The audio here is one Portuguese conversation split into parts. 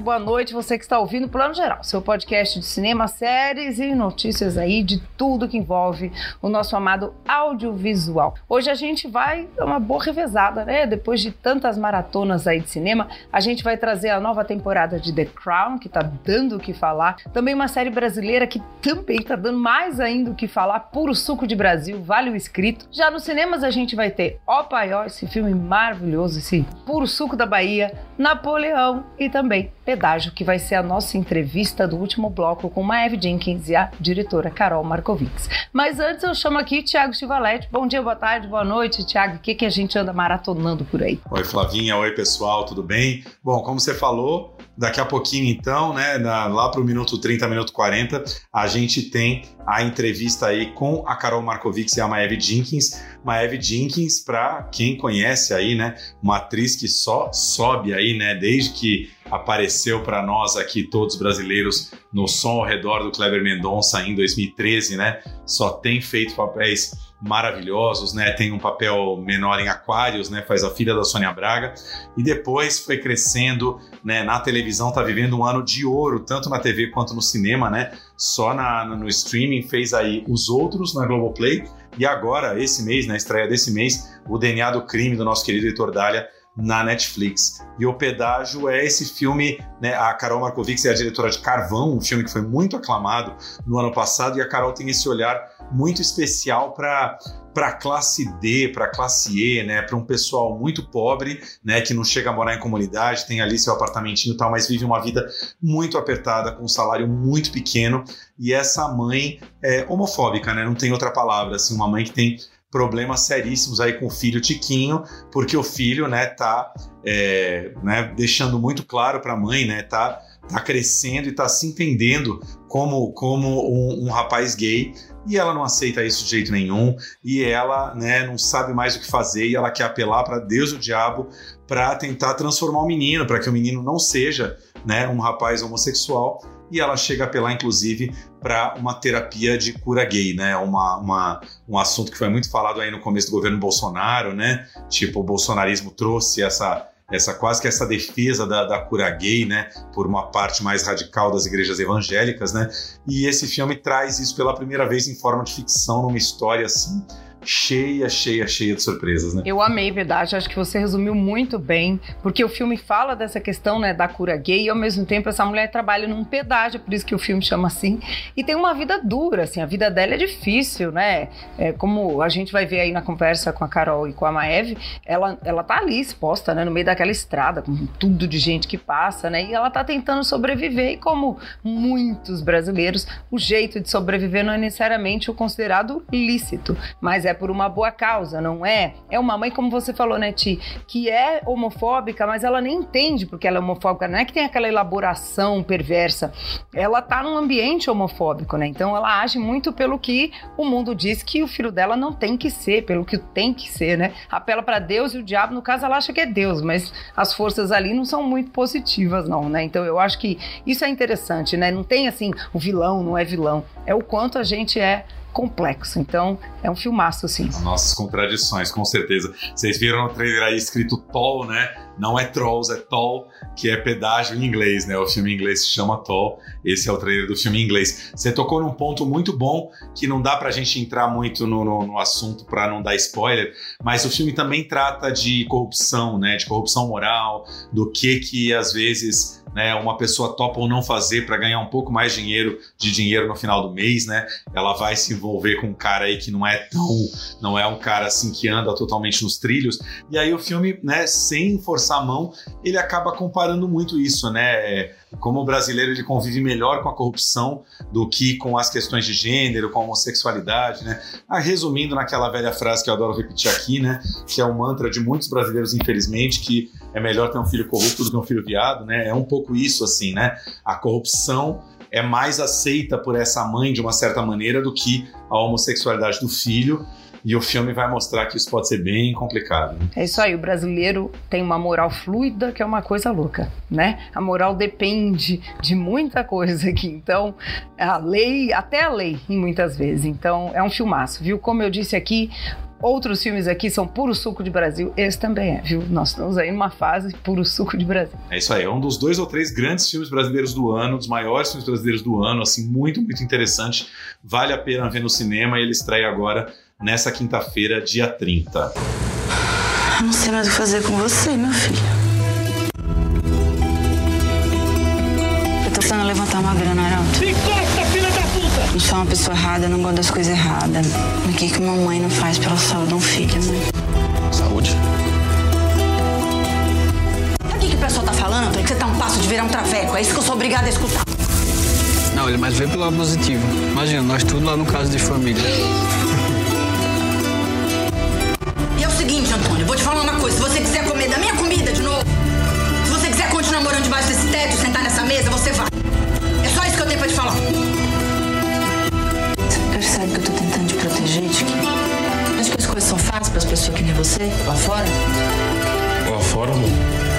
boa tarde, boa noite. Você que está ouvindo Plano Geral, seu podcast de cinema, séries e notícias aí de tudo que envolve o nosso amado audiovisual. Hoje a gente vai dar uma boa revezada, né? Depois de tantas maratonas aí de cinema, a gente vai trazer a nova temporada de The Crown, que tá dando o que falar. Também uma série brasileira que também tá dando mais ainda o que falar, puro suco de Brasil, vale o escrito. Já nos cinemas a gente vai ter Ó esse filme maravilhoso, esse puro suco da Bahia, Napoleão e também Pedágio, que vai ser a nossa entrevista do último bloco com Maeve Jenkins e a diretora Carol Markovics. Mas antes eu chamo aqui Tiago Chivalete. Bom dia, boa tarde, boa noite, Tiago. O que, que a gente anda maratonando por aí? Oi, Flavinha. Oi, pessoal, tudo bem? Bom, como você falou, daqui a pouquinho então, né, lá para o minuto 30, minuto 40, a gente tem a entrevista aí com a Carol Markovics e a Maeve Jenkins. Maeve Jenkins, para quem conhece aí, né, uma atriz que só sobe aí, né, desde que apareceu para nós aqui, todos brasileiros, no Som ao Redor do Kleber Mendonça em 2013, né? Só tem feito papéis maravilhosos, né? Tem um papel menor em Aquários, né? Faz a filha da Sônia Braga e depois foi crescendo, né? Na televisão tá vivendo um ano de ouro, tanto na TV quanto no cinema, né? Só na, no streaming fez aí os outros na Globoplay e agora esse mês, na estreia desse mês, o DNA do crime do nosso querido Heitor Dália na Netflix. E o Pedágio é esse filme, né? A Carol Markovics é a diretora de Carvão, um filme que foi muito aclamado no ano passado, e a Carol tem esse olhar muito especial para para classe D, para classe E, né, para um pessoal muito pobre, né, que não chega a morar em comunidade, tem ali seu apartamentinho e tal, mas vive uma vida muito apertada, com um salário muito pequeno, e essa mãe é homofóbica, né, não tem outra palavra, assim, uma mãe que tem problemas seríssimos aí com o filho Tiquinho, porque o filho, né, tá é, né, deixando muito claro para a mãe, né, tá, tá crescendo e tá se entendendo como, como um, um, rapaz gay e ela não aceita isso de jeito nenhum e ela, né, não sabe mais o que fazer e ela quer apelar para Deus e o diabo para tentar transformar o menino, para que o menino não seja, né, um rapaz homossexual e ela chega a apelar, inclusive, para uma terapia de cura gay, né? Uma, uma, um assunto que foi muito falado aí no começo do governo Bolsonaro, né? Tipo, o bolsonarismo trouxe essa, essa quase que essa defesa da, da, cura gay, né, por uma parte mais radical das igrejas evangélicas, né, e esse filme traz isso pela primeira vez em forma de ficção, numa história assim cheia, cheia, cheia de surpresas, né? Eu amei, verdade. Acho que você resumiu muito bem, porque o filme fala dessa questão, né, da cura gay e ao mesmo tempo essa mulher trabalha num pedágio, por isso que o filme chama assim, e tem uma vida dura, assim, a vida dela é difícil, né? É, como a gente vai ver aí na conversa com a Carol e com a Maeve, ela, ela tá ali exposta, né, no meio daquela estrada, com tudo de gente que passa, né? E ela tá tentando sobreviver e como muitos brasileiros, o jeito de sobreviver não é necessariamente o considerado lícito, mas é é por uma boa causa, não é? É uma mãe, como você falou, né, Ti, que é homofóbica, mas ela nem entende porque ela é homofóbica. Não é que tem aquela elaboração perversa. Ela tá num ambiente homofóbico, né? Então ela age muito pelo que o mundo diz que o filho dela não tem que ser, pelo que tem que ser, né? Apela para Deus e o diabo, no caso, ela acha que é Deus, mas as forças ali não são muito positivas, não, né? Então eu acho que isso é interessante, né? Não tem assim, o vilão não é vilão. É o quanto a gente é complexo. Então, é um filmaço, assim. Nossas contradições, com certeza. Vocês viram no trailer aí escrito Toll, né? Não é Trolls, é Toll, que é pedágio em inglês, né? O filme em inglês se chama Toll. Esse é o trailer do filme em inglês. Você tocou num ponto muito bom que não dá pra gente entrar muito no, no, no assunto para não dar spoiler, mas o filme também trata de corrupção, né? De corrupção moral, do que que às vezes né, uma pessoa topa ou não fazer para ganhar um pouco mais dinheiro de dinheiro no final do mês, né? Ela vai se envolver com um cara aí que não é tão, não é um cara assim que anda totalmente nos trilhos. E aí o filme, né, sem forçar a mão, ele acaba comparando muito isso, né? Como o brasileiro ele convive melhor com a corrupção do que com as questões de gênero, com a homossexualidade, né? Ah, resumindo naquela velha frase que eu adoro repetir aqui, né? Que é o um mantra de muitos brasileiros, infelizmente, que é melhor ter um filho corrupto do que um filho viado, né? É um pouco isso, assim, né? A corrupção é mais aceita por essa mãe de uma certa maneira do que a homossexualidade do filho. E o filme vai mostrar que isso pode ser bem complicado. Né? É isso aí, o brasileiro tem uma moral fluida que é uma coisa louca, né? A moral depende de muita coisa aqui. Então, a lei, até a lei, em muitas vezes. Então, é um filmaço, viu? Como eu disse aqui, outros filmes aqui são puro suco de Brasil. Esse também é, viu? Nós estamos aí numa fase puro suco de Brasil. É isso aí, é um dos dois ou três grandes filmes brasileiros do ano, dos maiores filmes brasileiros do ano, assim, muito, muito interessante. Vale a pena ver no cinema e ele estreia agora nessa quinta-feira, dia 30. Eu não sei mais o que fazer com você, meu filho. precisando levantar uma grana, Arauto. Me corta, filha da puta! Não sou uma pessoa errada, não gosto das coisas erradas. O que, que uma mãe não faz pela saúde de um filho, mãe? Saúde? Sabe o que, que o pessoal tá falando, Antônio? Que você tá um passo de virar um traveco. É isso que eu sou obrigada a escutar. Não, ele mais vê pelo lado positivo. Imagina, nós tudo lá no caso de família. E é o seguinte, Antônio, vou te falar uma coisa. Se você quiser comer da minha comida de novo, se você quiser continuar morando debaixo desse teto, sentar nessa mesa, você vai. É só isso que eu tenho pra te falar. Você percebe que eu tô tentando te proteger, Tiki? Acho que as coisas são fáceis pras pessoas que nem você, lá fora? Lá fora, amor?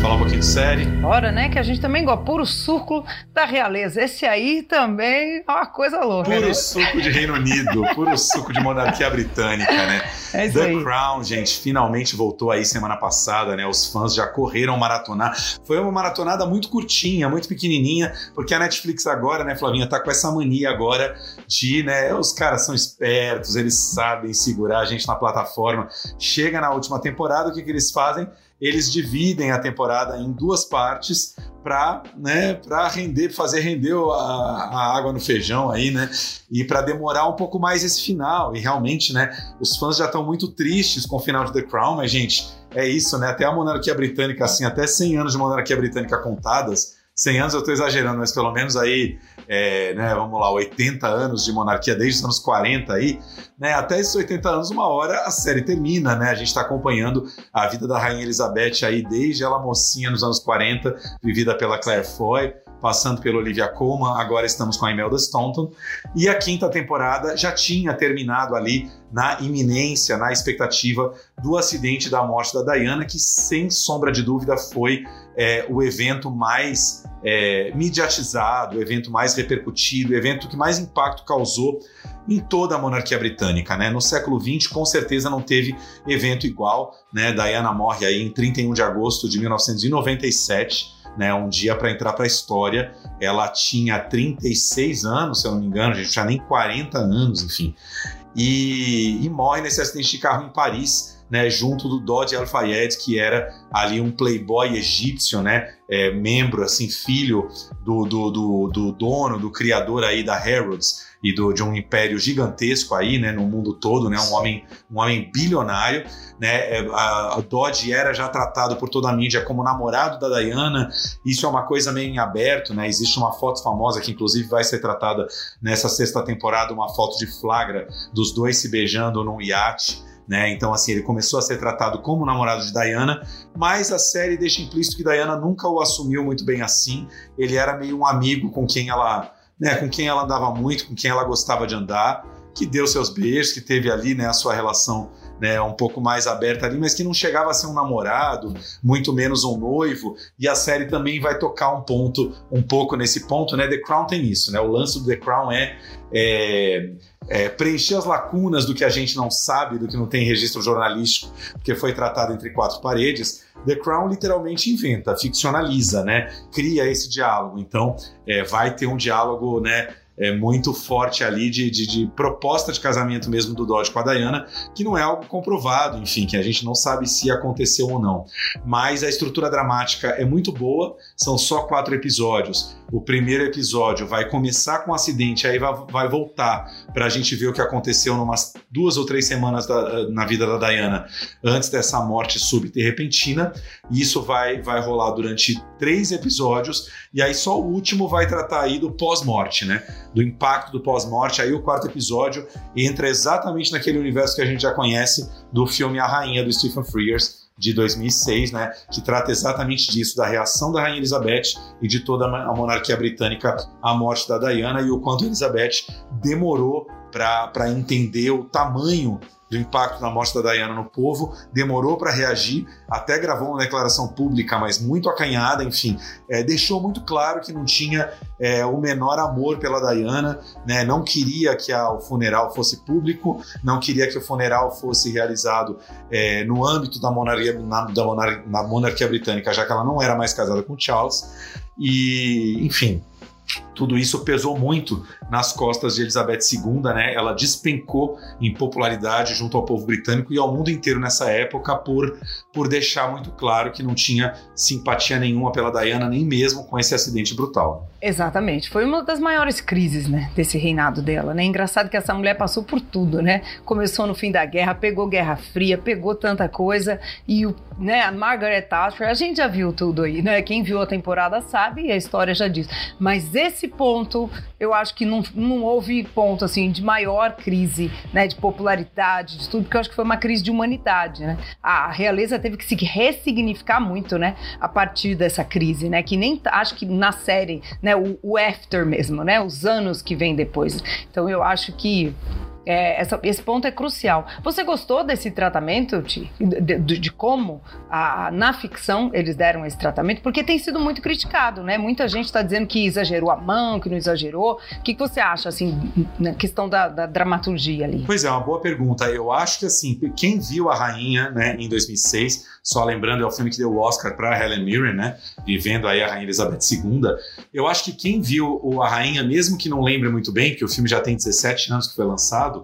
Falar um pouquinho de série. Bora, né? Que a gente também gosta. Puro suco da realeza. Esse aí também é uma coisa louca. Puro né? suco de Reino Unido, puro suco de monarquia britânica, né? É isso The aí. Crown, gente, finalmente voltou aí semana passada, né? Os fãs já correram maratonar. Foi uma maratonada muito curtinha, muito pequenininha, porque a Netflix agora, né, Flavinha, tá com essa mania agora de, né, os caras são espertos, eles sabem segurar a gente na plataforma. Chega na última temporada, o que, que eles fazem? Eles dividem a temporada em duas partes para né, render, fazer render a, a água no feijão aí, né? E para demorar um pouco mais esse final. E realmente, né, os fãs já estão muito tristes com o final de The Crown, mas, gente, é isso, né? Até a monarquia britânica, assim, até 100 anos de monarquia britânica contadas. 100 anos eu estou exagerando, mas pelo menos aí, é, né, vamos lá, 80 anos de monarquia, desde os anos 40 aí, né, até esses 80 anos, uma hora a série termina, né, a gente está acompanhando a vida da Rainha Elizabeth aí, desde ela mocinha nos anos 40, vivida pela Claire Foy, passando pela Olivia Colman, agora estamos com a Imelda Staunton, e a quinta temporada já tinha terminado ali na iminência, na expectativa do acidente da morte da Diana, que sem sombra de dúvida foi é, o evento mais é, mediatizado, o evento mais repercutido, o evento que mais impacto causou em toda a monarquia britânica. Né? No século XX, com certeza não teve evento igual. Né? Diana morre aí em 31 de agosto de 1997. Né, um dia para entrar para a história. Ela tinha 36 anos, se eu não me engano, a gente tinha nem 40 anos, enfim. E, e morre nesse acidente de carro em Paris, né, junto do Dodi Al-Fayed, que era ali um playboy egípcio, né, é, membro, assim, filho do, do, do, do, dono, do criador aí da Harrods e do, de um império gigantesco aí, né, no mundo todo, né, um homem, um homem bilionário, né, é, a, a Dodge era já tratado por toda a mídia como namorado da Diana, isso é uma coisa meio em aberto, né, existe uma foto famosa que inclusive vai ser tratada nessa sexta temporada, uma foto de flagra dos dois se beijando num iate, né? Então, assim, ele começou a ser tratado como namorado de Diana, mas a série deixa implícito que Diana nunca o assumiu muito bem assim. Ele era meio um amigo com quem ela, né, com quem ela andava muito, com quem ela gostava de andar, que deu seus beijos, que teve ali, né, a sua relação né, um pouco mais aberta ali, mas que não chegava a ser um namorado, muito menos um noivo. E a série também vai tocar um ponto, um pouco nesse ponto, né? The Crown tem isso, né? O lance do The Crown é, é, é preencher as lacunas do que a gente não sabe, do que não tem registro jornalístico, porque foi tratado entre quatro paredes. The Crown literalmente inventa, ficcionaliza, né? Cria esse diálogo. Então, é, vai ter um diálogo, né? É, muito forte ali de, de, de, proposta de casamento mesmo do Dodge com a Diana, que não é algo comprovado, enfim, que a gente não sabe se aconteceu ou não. Mas a estrutura dramática é muito boa, são só quatro episódios. O primeiro episódio vai começar com um acidente, aí vai, vai voltar para a gente ver o que aconteceu numas duas ou três semanas da, na vida da Diana antes dessa morte súbita e repentina. E isso vai, vai rolar durante três episódios, e aí só o último vai tratar aí do pós-morte, né? Do impacto do pós-morte. Aí o quarto episódio entra exatamente naquele universo que a gente já conhece do filme A Rainha do Stephen Frears, de 2006, né, que trata exatamente disso, da reação da Rainha Elizabeth e de toda a monarquia britânica à morte da Diana e o quanto Elizabeth demorou para entender o tamanho do impacto da morte da Diana no povo, demorou para reagir, até gravou uma declaração pública, mas muito acanhada, enfim, é, deixou muito claro que não tinha é, o menor amor pela Diana, né, não queria que a, o funeral fosse público, não queria que o funeral fosse realizado é, no âmbito da monarquia, na, da monar, na monarquia britânica, já que ela não era mais casada com Charles. E, enfim, tudo isso pesou muito nas costas de Elizabeth II, né? Ela despencou em popularidade junto ao povo britânico e ao mundo inteiro nessa época por, por deixar muito claro que não tinha simpatia nenhuma pela Diana, nem mesmo com esse acidente brutal. Exatamente. Foi uma das maiores crises, né, desse reinado dela, né? Engraçado que essa mulher passou por tudo, né? Começou no fim da guerra, pegou Guerra Fria, pegou tanta coisa e o, né, a Margaret Thatcher, a gente já viu tudo aí, né? Quem viu a temporada sabe e a história já diz. Mas esse ponto, eu acho que não, não houve ponto assim de maior crise, né, de popularidade, de tudo, porque eu acho que foi uma crise de humanidade, né? A realeza teve que se ressignificar muito, né, a partir dessa crise, né, que nem acho que na série, né, o, o after mesmo, né, os anos que vem depois. Então eu acho que é, essa, esse ponto é crucial. Você gostou desse tratamento? De, de, de como a, na ficção eles deram esse tratamento? Porque tem sido muito criticado, né? Muita gente está dizendo que exagerou a mão, que não exagerou. O que, que você acha, assim, na questão da, da, dramaturgia ali? Pois é, uma boa pergunta. Eu acho que, assim, quem viu a Rainha, né, em 2006, só lembrando, é o filme que deu o Oscar para Helen Mirren, né, vivendo aí a Rainha Elizabeth II. Eu acho que quem viu a Rainha, mesmo que não lembre muito bem, que o filme já tem 17 anos que foi lançado,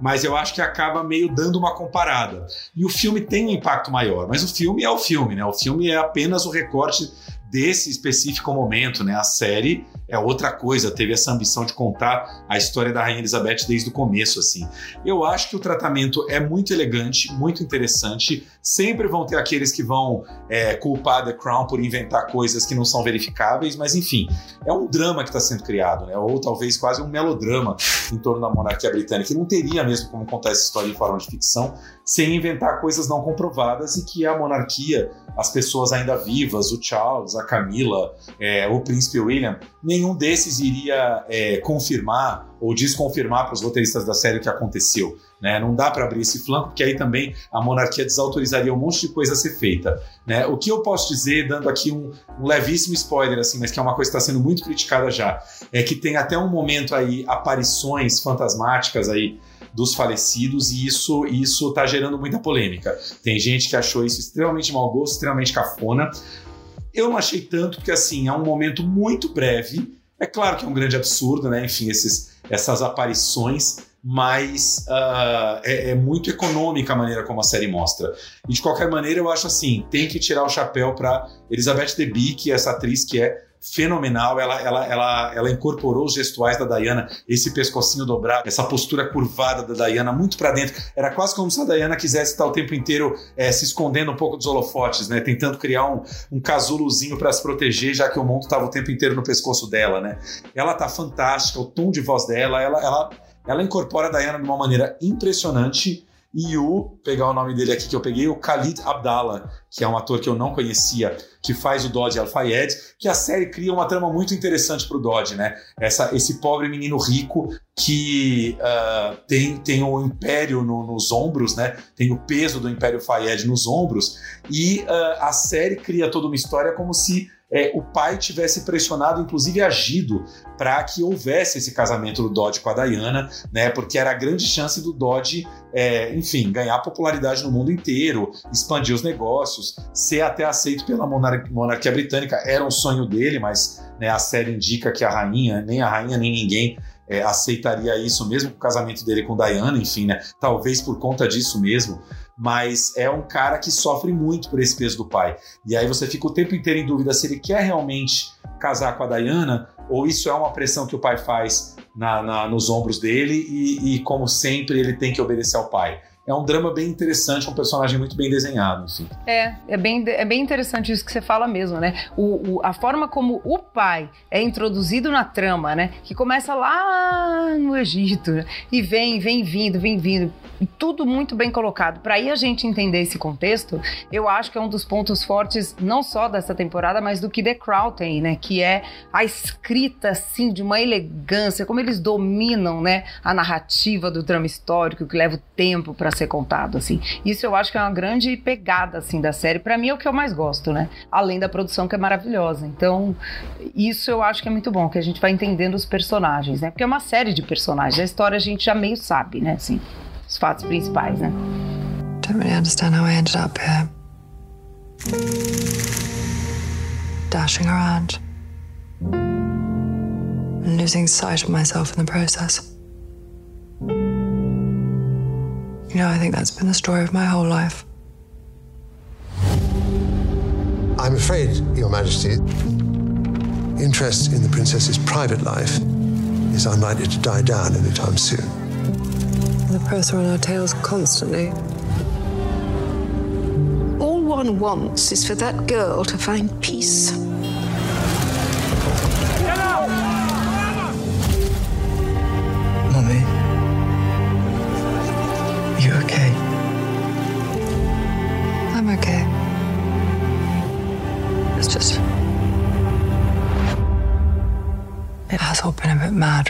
mas eu acho que acaba meio dando uma comparada. E o filme tem um impacto maior, mas o filme é o filme, né? O filme é apenas o recorte desse específico momento, né? A série é outra coisa, teve essa ambição de contar a história da Rainha Elizabeth desde o começo, assim. Eu acho que o tratamento é muito elegante, muito interessante. Sempre vão ter aqueles que vão é, culpar The Crown por inventar coisas que não são verificáveis, mas enfim, é um drama que está sendo criado, né? Ou talvez quase um melodrama em torno da monarquia britânica. E não teria mesmo como contar essa história em forma de ficção sem inventar coisas não comprovadas e que a monarquia, as pessoas ainda vivas, o Charles, a Camila, é, o príncipe William, nenhum desses iria é, confirmar ou desconfirmar para os roteiristas da série o que aconteceu. Né? Não dá para abrir esse flanco, porque aí também a monarquia desautorizaria um monte de coisa a ser feita. Né? O que eu posso dizer, dando aqui um, um levíssimo spoiler, assim, mas que é uma coisa que está sendo muito criticada já, é que tem até um momento aí aparições fantasmáticas aí dos falecidos e isso isso está gerando muita polêmica. Tem gente que achou isso extremamente mau gosto, extremamente cafona. Eu não achei tanto, porque assim, é um momento muito breve. É claro que é um grande absurdo, né? Enfim, esses, essas aparições, mas uh, é, é, muito econômica a maneira como a série mostra. E de qualquer maneira, eu acho assim: tem que tirar o chapéu para Elizabeth Debicki, essa atriz que é fenomenal. Ela, ela, ela, ela incorporou os gestuais da Diana, esse pescocinho dobrado, essa postura curvada da Diana muito para dentro. Era quase como se a Diana quisesse estar o tempo inteiro é, se escondendo um pouco dos holofotes, né? Tentando criar um, um casulozinho para se proteger, já que o mundo estava o tempo inteiro no pescoço dela, né? Ela tá fantástica, o tom de voz dela, ela, ela, ela incorpora a Diana de uma maneira impressionante e o, pegar o nome dele aqui que eu peguei, o Khalid Abdallah, que é um ator que eu não conhecia, que faz o Dodge Al-Fayed, que a série cria uma trama muito interessante para o Dodge, né? Essa, esse pobre menino rico que uh, tem, tem o império no, nos ombros, né? Tem o peso do Império Fayed nos ombros, e uh, a série cria toda uma história como se é, o pai tivesse pressionado, inclusive agido, para que houvesse esse casamento do Dodge com a Diana, né? Porque era a grande chance do Dodge, é, enfim, ganhar popularidade no mundo inteiro, expandir os negócios, ser até aceito pela monarquia britânica. Era um sonho dele, mas né, a série indica que a rainha, nem a rainha nem ninguém é, aceitaria isso mesmo com o casamento dele com Diana, enfim, né? Talvez por conta disso mesmo mas é um cara que sofre muito por esse peso do pai. E aí você fica o tempo inteiro em dúvida se ele quer realmente casar com a Diana ou isso é uma pressão que o pai faz na, na, nos ombros dele e, e, como sempre, ele tem que obedecer ao pai é um drama bem interessante, um personagem muito bem desenhado, enfim. É, é bem, é bem interessante isso que você fala mesmo, né? O, o, a forma como o pai é introduzido na trama, né? Que começa lá no Egito né? e vem, vem vindo, vem vindo. Tudo muito bem colocado. Para aí a gente entender esse contexto, eu acho que é um dos pontos fortes, não só dessa temporada, mas do que The Crown tem, né? Que é a escrita, assim, de uma elegância, como eles dominam, né? A narrativa do drama histórico, que leva o tempo para ser contado, assim. Isso eu acho que é uma grande pegada, assim, da série. Para mim é o que eu mais gosto, né? Além da produção que é maravilhosa. Então, isso eu acho que é muito bom, que a gente vai entendendo os personagens, né? Porque é uma série de personagens. A história a gente já meio sabe, né? Assim, os fatos principais, né? Dashing around. And losing sight of myself in the process. You know, I think that's been the story of my whole life. I'm afraid, Your Majesty, interest in the princess's private life is unlikely to die down anytime soon. The press are on our tails constantly. All one wants is for that girl to find peace.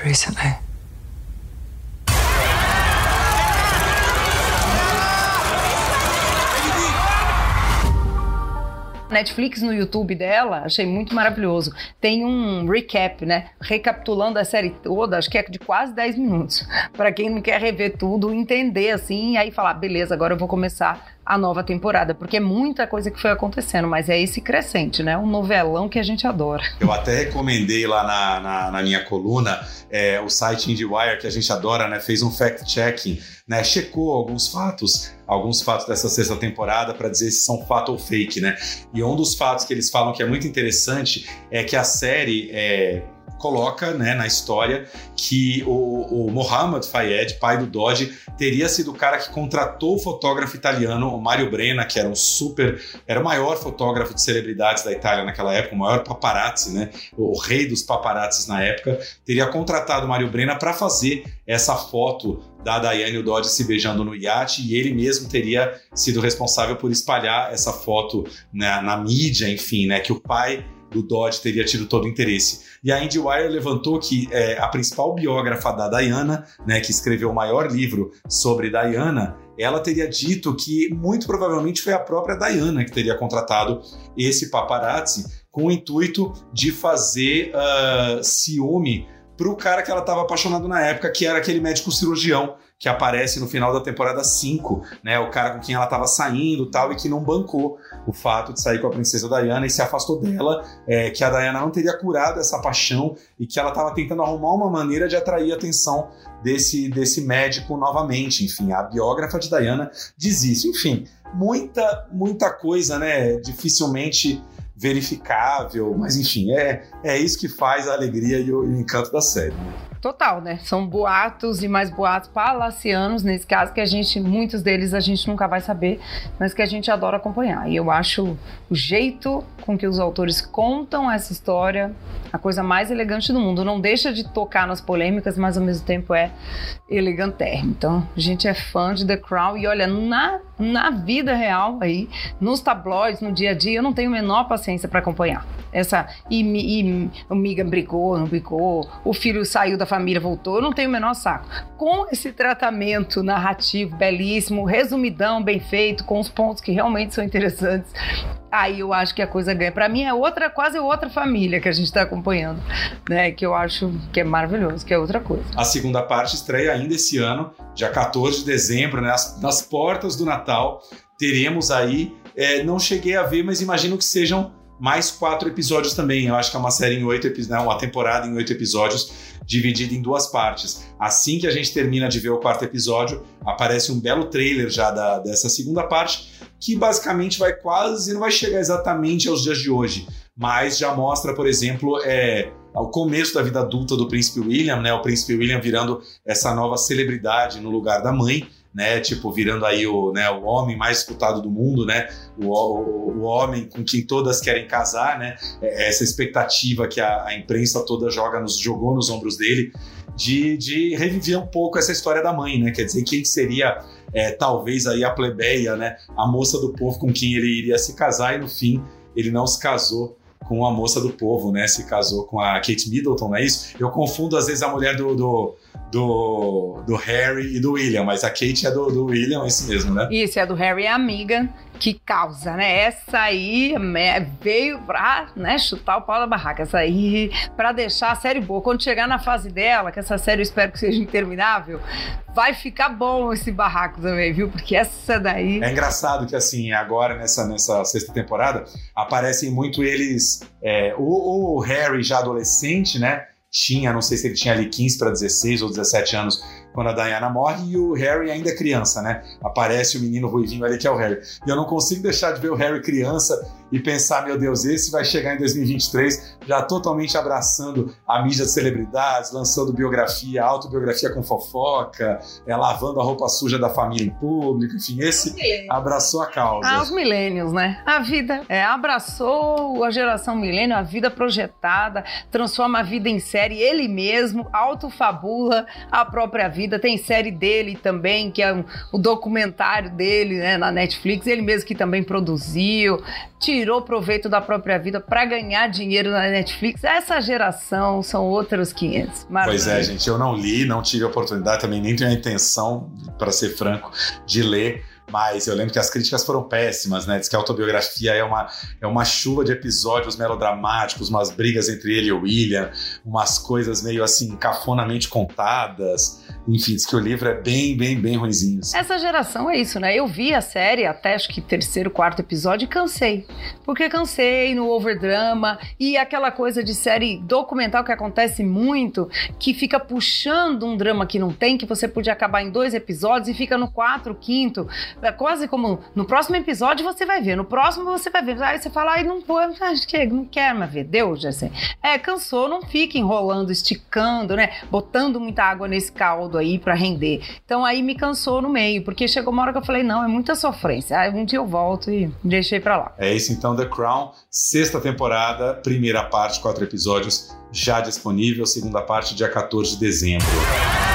Recently. Netflix no YouTube dela, achei muito maravilhoso. Tem um recap, né? Recapitulando a série toda, acho que é de quase 10 minutos. Para quem não quer rever tudo, entender assim, e aí falar, beleza, agora eu vou começar a nova temporada, porque é muita coisa que foi acontecendo, mas é esse crescente, né? Um novelão que a gente adora. Eu até recomendei lá na, na, na minha coluna é, o site IndieWire, que a gente adora, né? Fez um fact-checking, né? Checou alguns fatos, alguns fatos dessa sexta temporada para dizer se são fato ou fake, né? E um dos fatos que eles falam que é muito interessante é que a série é, coloca né, na história que o, o Mohamed Fayed, pai do Dodge, teria sido o cara que contratou o fotógrafo italiano, o Mario Brenna, que era um super, era o maior fotógrafo de celebridades da Itália naquela época, o maior paparazzi, né, o rei dos paparazzis na época, teria contratado o Mario Brenna para fazer essa foto da Diane e o Dodge se beijando no iate e ele mesmo teria sido responsável por espalhar essa foto na, na mídia, enfim, né, que o pai do Dodge teria tido todo o interesse. E a IndieWire levantou que é, a principal biógrafa da Diana, né, que escreveu o maior livro sobre Diana, ela teria dito que muito provavelmente foi a própria Diana que teria contratado esse paparazzi com o intuito de fazer uh, ciúme para o cara que ela estava apaixonado na época, que era aquele médico cirurgião que aparece no final da temporada 5, né? O cara com quem ela estava saindo tal, e que não bancou o fato de sair com a princesa Diana e se afastou dela, é, que a Diana não teria curado essa paixão e que ela estava tentando arrumar uma maneira de atrair a atenção desse, desse médico novamente. Enfim, a biógrafa de Diana diz isso. Enfim, muita, muita coisa, né? Dificilmente verificável, mas enfim, é, é isso que faz a alegria e o, e o encanto da série. Total, né? São boatos e mais boatos palacianos, nesse caso, que a gente, muitos deles a gente nunca vai saber, mas que a gente adora acompanhar. E eu acho o jeito com que os autores contam essa história a coisa mais elegante do mundo. Não deixa de tocar nas polêmicas, mas ao mesmo tempo é elegantérrimo. Então, a gente é fã de The Crown e olha, na, na vida real aí, nos tabloides, no dia a dia, eu não tenho a menor paciência para acompanhar. Essa, e, e o Miga brigou, não brigou, o filho saiu da família, voltou, eu não tenho o menor saco. Com esse tratamento narrativo belíssimo, resumidão, bem feito, com os pontos que realmente são interessantes, aí eu acho que a coisa ganha. Para mim é outra, quase outra família que a gente está acompanhando, né? Que eu acho que é maravilhoso, que é outra coisa. A segunda parte estreia ainda esse ano, dia 14 de dezembro, né? nas portas do Natal, teremos aí. É, não cheguei a ver, mas imagino que sejam mais quatro episódios também. Eu acho que é uma série em oito episódios, né? uma temporada em oito episódios, dividida em duas partes. Assim que a gente termina de ver o quarto episódio, aparece um belo trailer já da, dessa segunda parte, que basicamente vai quase, não vai chegar exatamente aos dias de hoje, mas já mostra, por exemplo, é, o começo da vida adulta do príncipe William, né? O príncipe William virando essa nova celebridade no lugar da mãe né? Tipo, virando aí o, né, o homem mais disputado do mundo, né? O, o, o homem com quem todas querem casar, né? É, essa expectativa que a, a, imprensa toda joga nos, jogou nos ombros dele de, de reviver um pouco essa história da mãe, né? Quer dizer, quem seria é, talvez aí a plebeia, né? A moça do povo com quem ele iria se casar e no fim ele não se casou com a moça do povo, né? Se casou com a Kate Middleton, não é isso? Eu confundo às vezes a mulher do, do do, do Harry e do William, mas a Kate é do, do William, é isso mesmo, né? Isso, é do Harry é amiga que causa, né? Essa aí veio pra né, chutar o pau da barraca. Essa aí, pra deixar a série boa. Quando chegar na fase dela, que essa série eu espero que seja interminável, vai ficar bom esse barraco também, viu? Porque essa daí. É engraçado que, assim, agora nessa, nessa sexta temporada, aparecem muito eles. É, o, o Harry já adolescente, né? Tinha, não sei se ele tinha ali 15 para 16 ou 17 anos quando a Diana morre e o Harry ainda é criança, né? Aparece o menino ruivinho ali que é o Harry. E eu não consigo deixar de ver o Harry criança e pensar, meu Deus, esse vai chegar em 2023 já totalmente abraçando a mídia de celebridades, lançando biografia, autobiografia com fofoca, é, lavando a roupa suja da família em público, enfim, esse abraçou a causa. Ah, os milênios, né? A vida é, abraçou a geração milênio, a vida projetada, transforma a vida em série, ele mesmo autofabula a própria vida, tem série dele também, que é um, o documentário dele né, na Netflix, ele mesmo que também produziu, tirou proveito da própria vida para ganhar dinheiro na Netflix. Essa geração são outros 500. Pois é, gente, eu não li, não tive a oportunidade, também nem tenho a intenção, para ser franco, de ler. Mas eu lembro que as críticas foram péssimas, né? Diz que a autobiografia é uma, é uma chuva de episódios melodramáticos, umas brigas entre ele e o William, umas coisas meio assim, cafonamente contadas. Enfim, diz que o livro é bem, bem, bem ruimzinho. Assim. Essa geração é isso, né? Eu vi a série até acho que terceiro, quarto episódio e cansei. Porque cansei no overdrama e aquela coisa de série documental que acontece muito, que fica puxando um drama que não tem, que você podia acabar em dois episódios e fica no quatro, quinto é quase como no próximo episódio você vai ver, no próximo você vai ver. Aí você fala, ai, não vou, acho que não quero mais ver. Deu, já sei. É, cansou, não fica enrolando, esticando, né? Botando muita água nesse caldo aí para render. Então aí me cansou no meio, porque chegou uma hora que eu falei, não, é muita sofrência. Aí um dia eu volto e deixei para lá. É isso então, The Crown, sexta temporada, primeira parte, quatro episódios, já disponível, segunda parte, dia 14 de dezembro.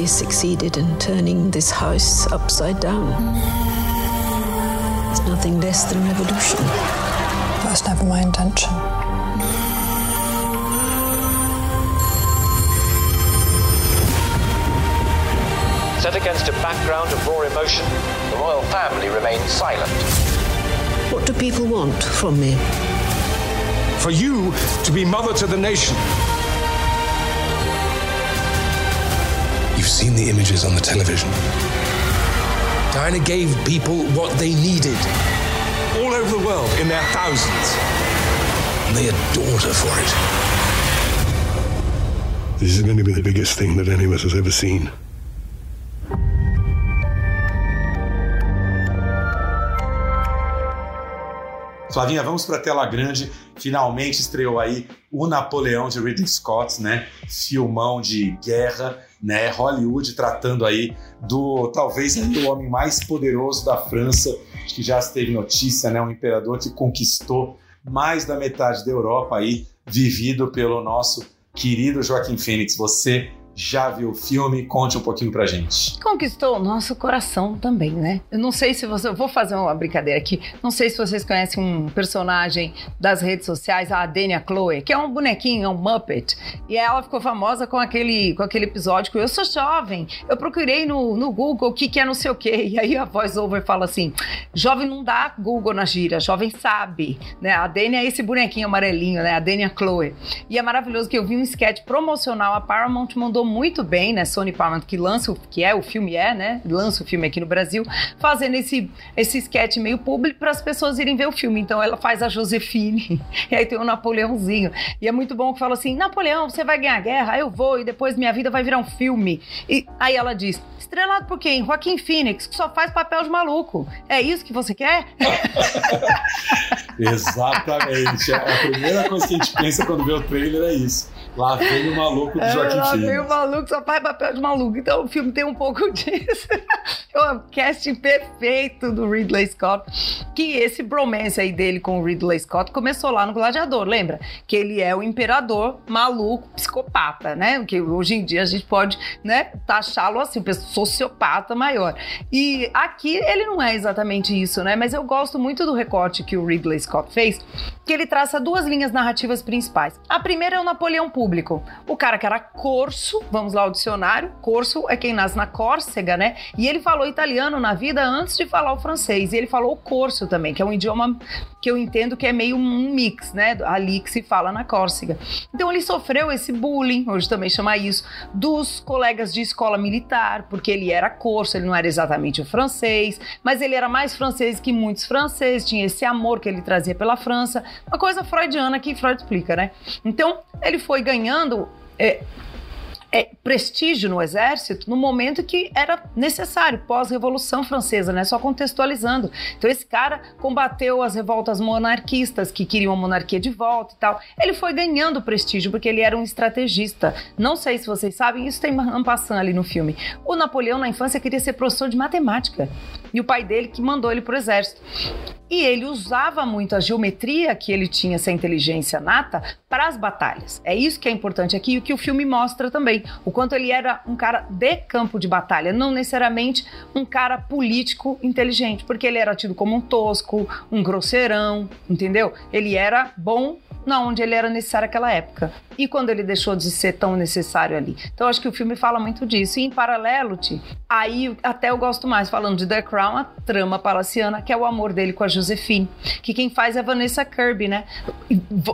Finally succeeded in turning this house upside down. It's nothing less than revolution. That was never my intention. Set against a background of raw emotion, the royal family remains silent. What do people want from me? For you to be mother to the nation. You've seen the images on the television. Diana gave people what they needed, all over the world, in their thousands. And they adored her for it. This is going to be the biggest thing that any of us has ever seen. Flavinha, vamos para a tela grande. Finalmente estreou aí o Napoleão de Ridley Scott, né? Filmão de guerra, né? Hollywood tratando aí do talvez o homem mais poderoso da França, que já teve notícia, né? Um imperador que conquistou mais da metade da Europa aí, vivido pelo nosso querido Joaquim Fênix. Você já viu o filme? Conte um pouquinho pra gente. Conquistou o nosso coração também, né? Eu não sei se você. Eu vou fazer uma brincadeira aqui. Não sei se vocês conhecem um personagem das redes sociais, a Adenia Chloe, que é um bonequinho, é um Muppet. E ela ficou famosa com aquele, com aquele episódio que eu sou jovem. Eu procurei no, no Google o que, que é não sei o quê. E aí a voice-over fala assim: jovem não dá Google na gira, jovem sabe. Né? A Adenia é esse bonequinho amarelinho, né? A Adenia Chloe. E é maravilhoso que eu vi um sketch promocional, a Paramount mandou muito bem, né? Sony Paramount que lança o que é o filme é, né? Lança o filme aqui no Brasil, fazendo esse esse sketch meio público para as pessoas irem ver o filme. Então ela faz a Josefine e aí tem o Napoleãozinho. E é muito bom que fala assim: "Napoleão, você vai ganhar a guerra, eu vou e depois minha vida vai virar um filme". E aí ela diz: "Estrelado por quem? Joaquim Phoenix, que só faz papel de maluco. É isso que você quer?" Exatamente. É a primeira coisa que a gente pensa quando vê o trailer é isso. Lá vem o maluco do É, Joaquim lá vem o maluco, só faz papel de maluco. Então o filme tem um pouco disso. É o casting perfeito do Ridley Scott. Que esse bromance aí dele com o Ridley Scott começou lá no Gladiador, lembra? Que ele é o imperador maluco, psicopata, né? Que hoje em dia a gente pode, né, taxá-lo assim, um sociopata maior. E aqui ele não é exatamente isso, né? Mas eu gosto muito do recorte que o Ridley Scott fez, que ele traça duas linhas narrativas principais. A primeira é o Napoleão público. O cara que era corso, vamos lá ao dicionário, corso é quem nasce na Córcega, né? E ele falou italiano na vida antes de falar o francês. E ele falou corso também, que é um idioma que eu entendo que é meio um mix, né? Ali que se fala na Córcega. Então ele sofreu esse bullying, hoje também chama isso, dos colegas de escola militar, porque ele era corso, ele não era exatamente o francês, mas ele era mais francês que muitos franceses, tinha esse amor que ele trazia pela França, uma coisa freudiana que Freud explica, né? Então ele foi ganhando. É, é, prestígio no exército no momento que era necessário, pós-revolução francesa, né? Só contextualizando. Então esse cara combateu as revoltas monarquistas que queriam a monarquia de volta e tal. Ele foi ganhando prestígio porque ele era um estrategista. Não sei se vocês sabem, isso tem um passando ali no filme. O Napoleão na infância queria ser professor de matemática e o pai dele que mandou ele para o exército. E ele usava muito a geometria que ele tinha, essa inteligência nata, para as batalhas. É isso que é importante aqui e o que o filme mostra também. O quanto ele era um cara de campo de batalha, não necessariamente um cara político inteligente, porque ele era tido como um tosco, um grosseirão, entendeu? Ele era bom na onde ele era necessário naquela época. E quando ele deixou de ser tão necessário ali. Então acho que o filme fala muito disso. E em paralelo, Ti, aí até eu gosto mais, falando de The Crown, a trama palaciana, que é o amor dele com a Josephine. Que quem faz é Vanessa Kirby, né?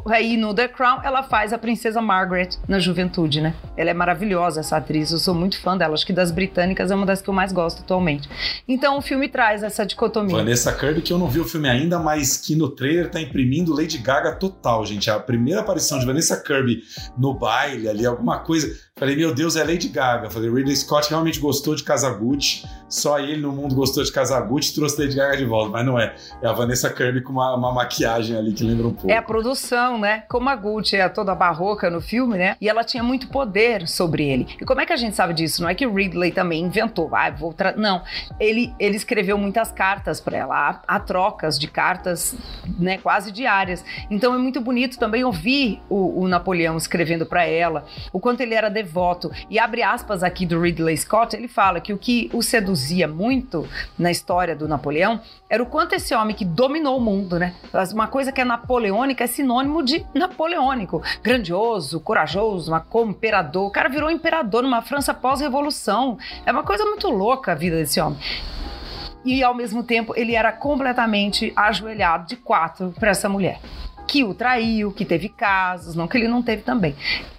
Aí no The Crown ela faz a princesa Margaret na juventude, né? Ela é maravilhosa, essa atriz. Eu sou muito fã dela. Acho que das britânicas é uma das que eu mais gosto atualmente. Então o filme traz essa dicotomia. Vanessa Kirby, que eu não vi o filme ainda, mas que no trailer tá imprimindo Lady Gaga total, gente. A primeira aparição de Vanessa Kirby no baile ali, alguma coisa. Falei, meu Deus, é Lady Gaga. Falei, Ridley Scott realmente gostou de Kazaguchi. Só ele no mundo gostou de Kazaguchi e trouxe Lady Gaga de volta. Mas não é. É a Vanessa Kirby com uma, uma maquiagem ali que lembra um pouco. É a produção, né? Como a Gucci é toda barroca no filme, né? E ela tinha muito poder sobre ele. E como é que a gente sabe disso? Não é que o Ridley também inventou, ah, vou tra... Não. Ele, ele escreveu muitas cartas para ela. Há, há, trocas de cartas, né? Quase diárias. Então é muito bonito também ouvir o, o Napoleão escrevendo para ela, o quanto ele era devoto. E abre aspas aqui do Ridley Scott, ele fala que o que o seduzia muito na história do Napoleão era o quanto esse homem que dominou o mundo, né? Uma coisa que é napoleônica é sinônimo de napoleônico, grandioso, corajoso, uma, imperador. O cara virou imperador numa França pós-revolução. É uma coisa muito louca a vida desse homem e ao mesmo tempo ele era completamente ajoelhado de quatro para essa mulher que o traiu, que teve casos, não que ele não teve também.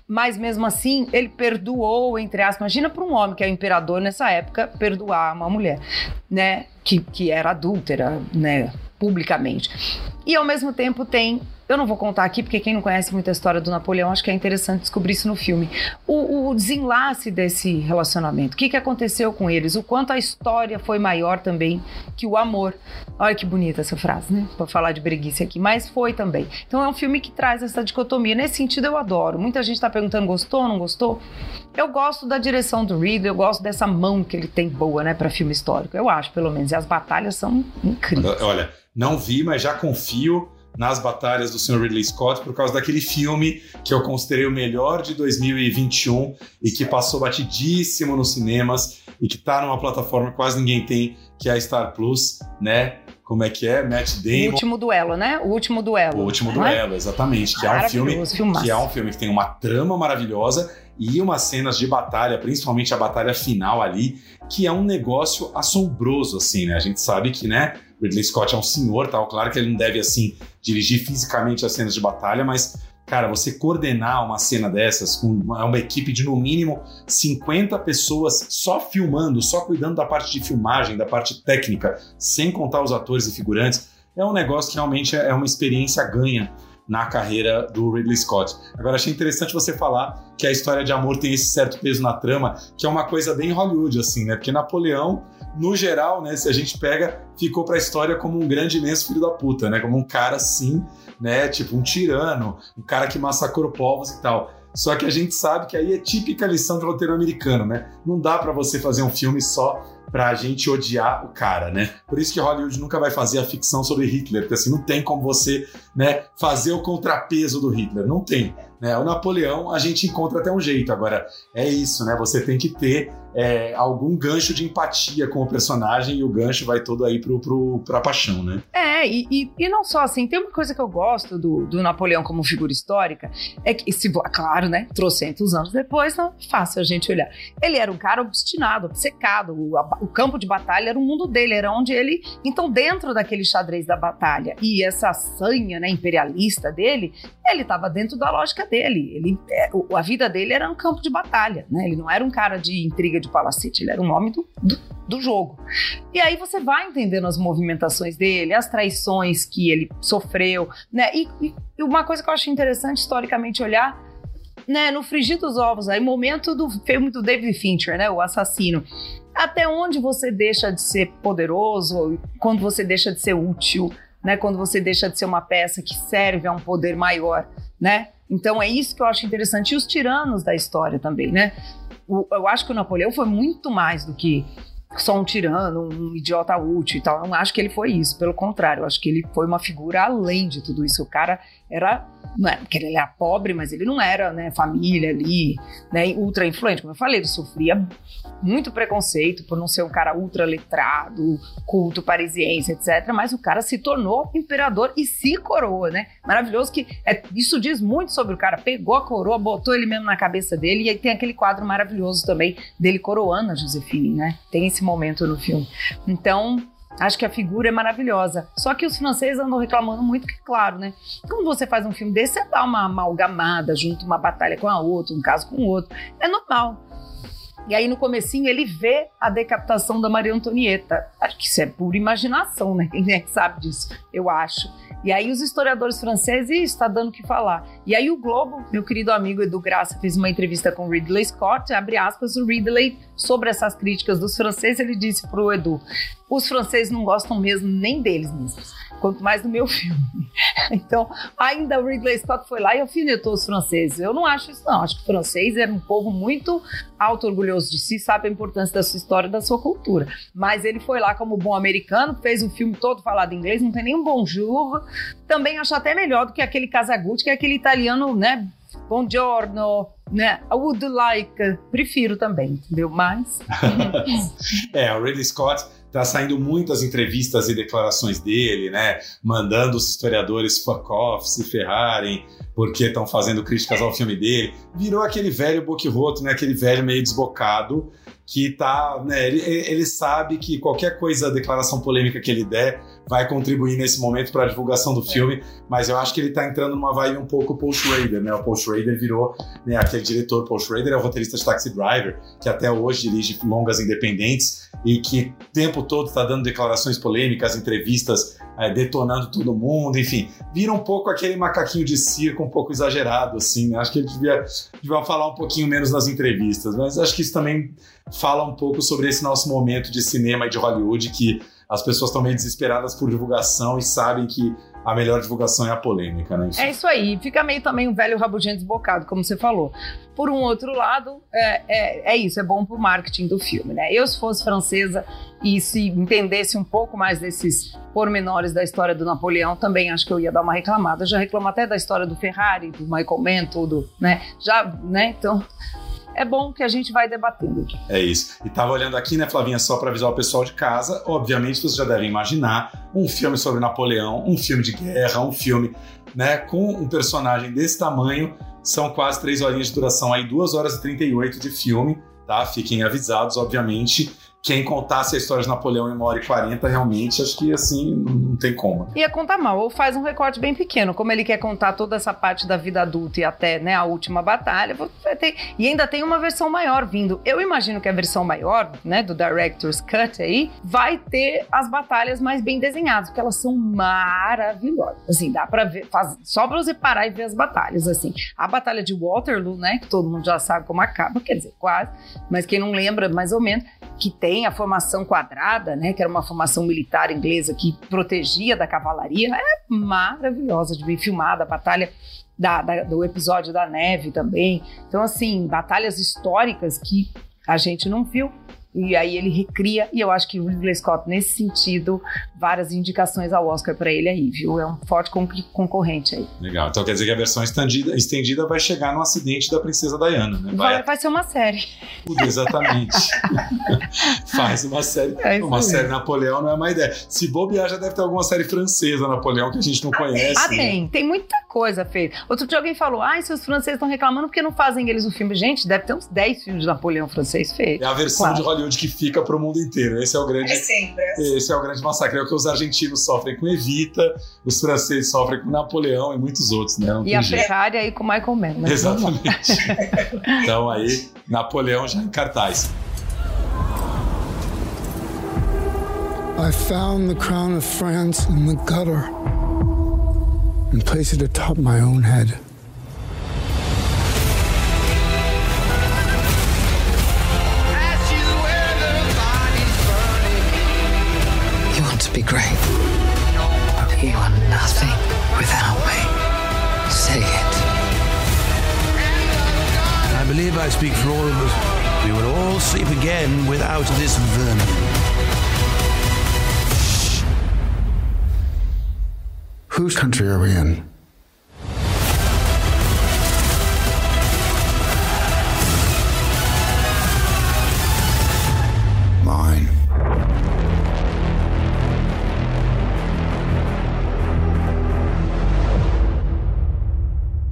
Mas mesmo assim, ele perdoou, entre aspas. Imagina para um homem que é imperador nessa época perdoar uma mulher, né? Que, que era adúltera, né? Publicamente. E ao mesmo tempo tem. Eu não vou contar aqui, porque quem não conhece muito a história do Napoleão, acho que é interessante descobrir isso no filme. O, o desenlace desse relacionamento, o que, que aconteceu com eles, o quanto a história foi maior também que o amor. Olha que bonita essa frase, né? Pra falar de breguice aqui, mas foi também. Então é um filme que traz essa dicotomia. Nesse sentido, eu adoro. Muita gente tá perguntando: gostou ou não gostou? Eu gosto da direção do Ridley, eu gosto dessa mão que ele tem boa, né, para filme histórico. Eu acho, pelo menos. E as batalhas são incríveis. Olha, não vi, mas já confio nas batalhas do Sr. Ridley Scott por causa daquele filme que eu considerei o melhor de 2021 e que passou batidíssimo nos cinemas e que tá numa plataforma que quase ninguém tem, que é a Star Plus, né? Como é que é? Matt Damon. O último duelo, né? O último duelo. O último duelo, é? exatamente. Que é um filme filmaço. que é um filme que tem uma trama maravilhosa e umas cenas de batalha, principalmente a batalha final ali, que é um negócio assombroso, assim, né? A gente sabe que, né? Ridley Scott é um senhor, tal. Claro que ele não deve, assim, dirigir fisicamente as cenas de batalha, mas, cara, você coordenar uma cena dessas com uma, uma equipe de no mínimo 50 pessoas só filmando, só cuidando da parte de filmagem, da parte técnica, sem contar os atores e figurantes, é um negócio que realmente é uma experiência ganha na carreira do Ridley Scott. Agora, achei interessante você falar que a história de amor tem esse certo peso na trama, que é uma coisa bem Hollywood, assim, né? Porque Napoleão, no geral, né, se a gente pega, ficou pra história como um grande imenso filho da puta, né? Como um cara assim, né? Tipo um tirano, um cara que massacrou povos e tal. Só que a gente sabe que aí é típica lição de roteiro americano, né? Não dá para você fazer um filme só pra gente odiar o cara, né? Por isso que Hollywood nunca vai fazer a ficção sobre Hitler, porque assim não tem como você, né, fazer o contrapeso do Hitler, não tem. Né? O Napoleão a gente encontra até um jeito. Agora, é isso, né? Você tem que ter é, algum gancho de empatia com o personagem e o gancho vai todo aí pro, pro, pra paixão, né? É, e, e, e não só assim, tem uma coisa que eu gosto do, do Napoleão como figura histórica, é que, se, claro, né, trocentos anos depois, não é fácil a gente olhar. Ele era um cara obstinado, obcecado, o, a, o campo de batalha era o mundo dele, era onde ele. Então, dentro daquele xadrez da batalha e essa sanha né, imperialista dele, ele estava dentro da lógica dele. Ele, é, a vida dele era um campo de batalha, né? Ele não era um cara de intriga de palacete, ele era um homem do, do, do jogo. E aí você vai entendendo as movimentações dele, as traições que ele sofreu, né? E, e uma coisa que eu acho interessante historicamente olhar, né? No frigir dos ovos, aí momento do filme do David Fincher, né? O assassino. Até onde você deixa de ser poderoso, quando você deixa de ser útil, né? Quando você deixa de ser uma peça que serve a um poder maior, né? Então é isso que eu acho interessante. E os tiranos da história também, né? O, eu acho que o Napoleão foi muito mais do que só um tirano, um idiota útil e tal. Não acho que ele foi isso, pelo contrário, eu acho que ele foi uma figura além de tudo isso. O cara era não é porque ele era pobre, mas ele não era, né, família ali, né, ultra influente. Como eu falei, ele sofria muito preconceito por não ser um cara ultra letrado, culto parisiense, etc. Mas o cara se tornou imperador e se coroa, né? Maravilhoso que é, isso diz muito sobre o cara. Pegou a coroa, botou ele mesmo na cabeça dele e aí tem aquele quadro maravilhoso também dele coroando a Josefine, né? Tem esse momento no filme. Então, Acho que a figura é maravilhosa. Só que os franceses andam reclamando muito que, claro, né? Quando você faz um filme desse, você dá uma amalgamada, junto uma batalha com a outra, um caso com o outro. É normal. E aí no comecinho ele vê a decapitação da Maria Antonieta. Acho que isso é pura imaginação, né? Quem é que sabe disso? Eu acho. E aí os historiadores franceses, está dando o que falar. E aí o Globo, meu querido amigo Edu Graça, fez uma entrevista com Ridley Scott, abre aspas, o Ridley, sobre essas críticas dos franceses, ele disse pro Edu, os franceses não gostam mesmo nem deles mesmos quanto mais no meu filme. Então, ainda o Ridley Scott foi lá e alfinetou os franceses. Eu não acho isso, não. Acho que o francês é um povo muito auto-orgulhoso de si, sabe a importância da sua história da sua cultura. Mas ele foi lá como bom americano, fez o filme todo falado em inglês, não tem nenhum bonjour. Também acho até melhor do que aquele Casagutti, que é aquele italiano, né? Buongiorno, né? I would like. Prefiro também, entendeu? Mas. é, o Ridley Scott tá saindo muitas entrevistas e declarações dele, né? Mandando os historiadores fuck off, se ferrarem, porque estão fazendo críticas ao filme dele. Virou aquele velho boquiroto, né? Aquele velho meio desbocado que tá, né, ele, ele sabe que qualquer coisa, declaração polêmica que ele der, vai contribuir nesse momento para a divulgação do filme, mas eu acho que ele está entrando numa vibe um pouco Paul Schrader, né? O Paul Schrader virou né, aquele diretor, Paul Schrader é o roteirista de Taxi Driver, que até hoje dirige longas independentes e que o tempo todo está dando declarações polêmicas, entrevistas, é, detonando todo mundo, enfim, vira um pouco aquele macaquinho de circo um pouco exagerado, assim, né? Acho que ele devia, devia falar um pouquinho menos nas entrevistas, mas acho que isso também fala um pouco sobre esse nosso momento de cinema e de Hollywood que as pessoas estão meio desesperadas por divulgação e sabem que a melhor divulgação é a polêmica, né? É isso aí. Fica meio também um velho rabugento desbocado, como você falou. Por um outro lado, é, é, é isso, é bom pro marketing do filme, né? Eu, se fosse francesa e se entendesse um pouco mais desses pormenores da história do Napoleão, também acho que eu ia dar uma reclamada. Eu já reclamo até da história do Ferrari, do Michael Mann, tudo, né? Já, né? Então, é bom que a gente vai debatendo aqui. É isso. E tava olhando aqui, né, Flavinha, só para avisar o pessoal de casa. Obviamente, vocês já devem imaginar um filme sobre Napoleão, um filme de guerra, um filme, né, com um personagem desse tamanho. São quase três horinhas de duração aí, duas horas e 38 de filme, tá? Fiquem avisados, obviamente quem contasse a história de Napoleão em uma hora e quarenta, realmente, acho que assim, não tem como. Ia contar mal, ou faz um recorte bem pequeno, como ele quer contar toda essa parte da vida adulta e até né, a última batalha, ter... e ainda tem uma versão maior vindo. Eu imagino que a versão maior, né, do Director's Cut aí, vai ter as batalhas mais bem desenhadas, porque elas são maravilhosas. Assim, dá pra ver, faz... só pra você parar e ver as batalhas, assim. A batalha de Waterloo, né, que todo mundo já sabe como acaba, quer dizer, quase, mas quem não lembra, mais ou menos, que tem a formação quadrada, né, que era uma formação militar inglesa que protegia da cavalaria, é maravilhosa de ver filmada a batalha da, da, do episódio da neve também. Então, assim, batalhas históricas que a gente não viu e aí ele recria, e eu acho que o Ridley Scott, nesse sentido, várias indicações ao Oscar para ele aí, viu? É um forte concorrente aí. Legal. Então quer dizer que a versão estendida, estendida vai chegar no acidente da Princesa Diana, né? Vai, vai ser uma série. Exatamente. Faz uma série. É uma mesmo. série Napoleão não é uma ideia. Se bobear, já deve ter alguma série francesa Napoleão que a gente não ah, conhece. Ah, tem. Né? Tem muita coisa feita. Outro dia alguém falou, ai, se os franceses estão reclamando porque não fazem eles o filme. Gente, deve ter uns 10 filmes de Napoleão francês feitos. É a versão claro. de Hollywood que fica pro mundo inteiro. Esse é o grande. É sempre. Assim. Esse é o grande massacre. É o que os argentinos sofrem com Evita, os franceses sofrem com Napoleão e muitos outros, né? e a Ferrari aí com Michael Mann. Né? Exatamente. então aí, Napoleão já em cartaz. I found the crown of France in the gutter and place it atop my own head. You want to be great. but You are nothing without me. Say it. I believe I speak for all of us. We will all sleep again without this vermin. Whose country are we in? Mine.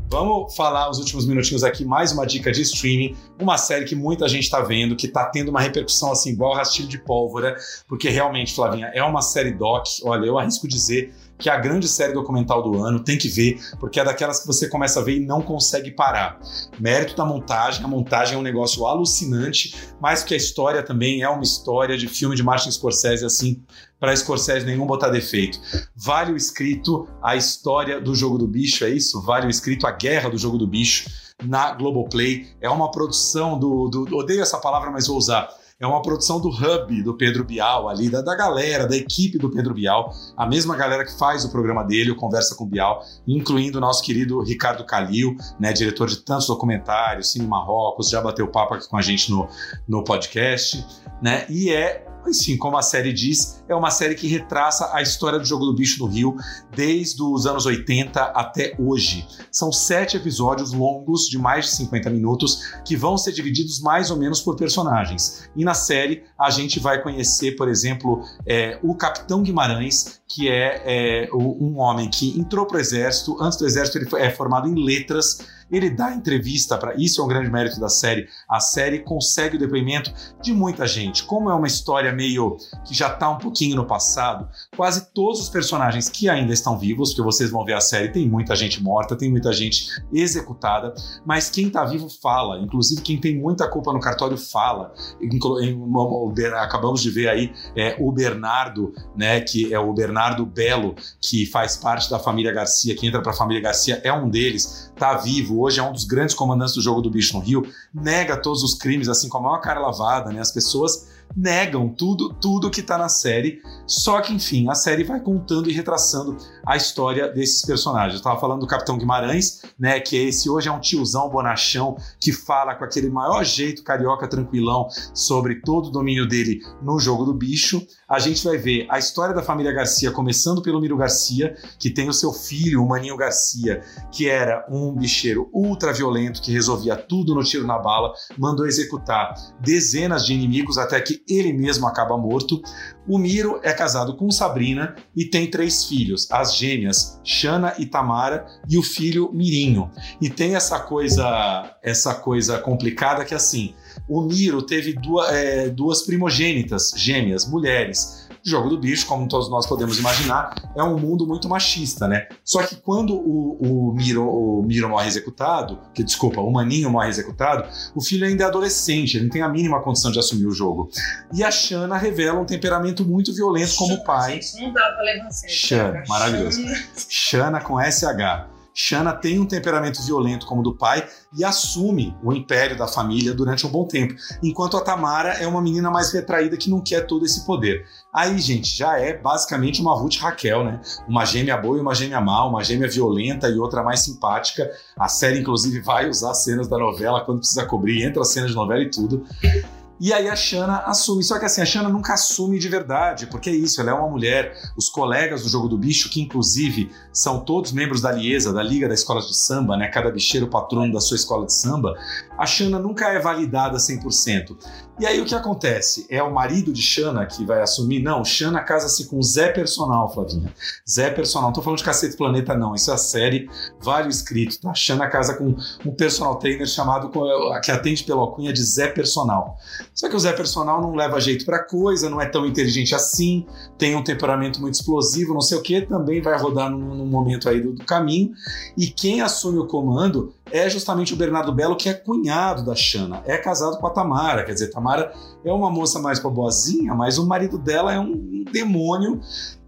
Vamos falar os últimos minutinhos aqui, mais uma dica de streaming, uma série que muita gente está vendo, que está tendo uma repercussão assim, igual rastilho de pólvora, porque realmente, Flavinha, é uma série doc, olha, eu arrisco dizer que é a grande série documental do ano, tem que ver, porque é daquelas que você começa a ver e não consegue parar. Mérito da montagem, a montagem é um negócio alucinante, mas que a história também é uma história de filme de Martin Scorsese, assim, para Scorsese nenhum botar defeito. Vale o escrito a história do jogo do bicho, é isso? Vale o escrito a guerra do jogo do bicho na Globoplay. É uma produção do, do odeio essa palavra, mas vou usar é uma produção do Hub, do Pedro Bial, ali, da, da galera, da equipe do Pedro Bial, a mesma galera que faz o programa dele, o Conversa com Bial, incluindo o nosso querido Ricardo Calil, né, diretor de tantos documentários, Cine Marrocos, já bateu papo aqui com a gente no, no podcast, né? E é enfim, como a série diz, é uma série que retraça a história do jogo do bicho no Rio desde os anos 80 até hoje. São sete episódios longos de mais de 50 minutos que vão ser divididos mais ou menos por personagens. E na série a gente vai conhecer, por exemplo, é, o Capitão Guimarães, que é, é, um homem que entrou para o exército. Antes do exército, ele é formado em letras ele dá entrevista para isso é um grande mérito da série. A série consegue o depoimento de muita gente. Como é uma história meio que já está um pouquinho no passado, quase todos os personagens que ainda estão vivos, que vocês vão ver a série, tem muita gente morta, tem muita gente executada, mas quem está vivo fala, inclusive quem tem muita culpa no cartório fala. Acabamos de ver aí é, o Bernardo, né, que é o Bernardo Belo, que faz parte da família Garcia, que entra para a família Garcia, é um deles, tá vivo hoje é um dos grandes comandantes do jogo do bicho no Rio, nega todos os crimes, assim como é uma cara lavada, né? As pessoas negam tudo, tudo que tá na série. Só que, enfim, a série vai contando e retraçando a história desses personagens. Eu tava falando do Capitão Guimarães, né? Que esse hoje é um tiozão bonachão que fala com aquele maior jeito carioca tranquilão sobre todo o domínio dele no jogo do bicho. A gente vai ver a história da família Garcia, começando pelo Miro Garcia, que tem o seu filho, o Maninho Garcia, que era um bicheiro ultra violento que resolvia tudo no tiro na bala, mandou executar dezenas de inimigos até que ele mesmo acaba morto. O Miro é casado com Sabrina e tem três filhos, as gêmeas Shana e Tamara e o filho Mirinho. E tem essa coisa, essa coisa complicada que assim, o Miro teve duas, é, duas primogênitas gêmeas, mulheres. Jogo do Bicho, como todos nós podemos imaginar, é um mundo muito machista, né? Só que quando o, o, Miro, o Miro morre executado, que desculpa, o Maninho morre executado, o filho ainda é adolescente, ele não tem a mínima condição de assumir o jogo. E a Shana revela um temperamento muito violento como pai. Gente, não dá pra levar Shana, maravilhoso. Shana com SH Shanna tem um temperamento violento como o do pai e assume o império da família durante um bom tempo, enquanto a Tamara é uma menina mais retraída que não quer todo esse poder. Aí, gente, já é basicamente uma Ruth Raquel, né? Uma gêmea boa e uma gêmea má, uma gêmea violenta e outra mais simpática. A série, inclusive, vai usar cenas da novela quando precisa cobrir, entra a cena de novela e tudo. E aí a Shanna assume. Só que assim, a Shanna nunca assume de verdade, porque é isso, ela é uma mulher. Os colegas do Jogo do Bicho, que inclusive são todos membros da Liesa, da Liga da Escola de Samba, né? Cada bicheiro patrono da sua escola de samba, a Shanna nunca é validada 100%. E aí o que acontece? É o marido de Shanna que vai assumir? Não, Shanna casa-se com Zé Personal, Flavinha. Zé Personal. Não tô falando de Cacete Planeta, não. Isso é a série, vale o escrito, tá? Shanna casa com um personal trainer chamado, que atende pela alcunha de Zé Personal. Só que o Zé Personal não leva jeito pra coisa, não é tão inteligente assim, tem um temperamento muito explosivo, não sei o que, também vai rodar num, num momento aí do, do caminho. E quem assume o comando é justamente o Bernardo Belo, que é cunhado da Xana, é casado com a Tamara, quer dizer, Tamara é uma moça mais boazinha, mas o marido dela é um demônio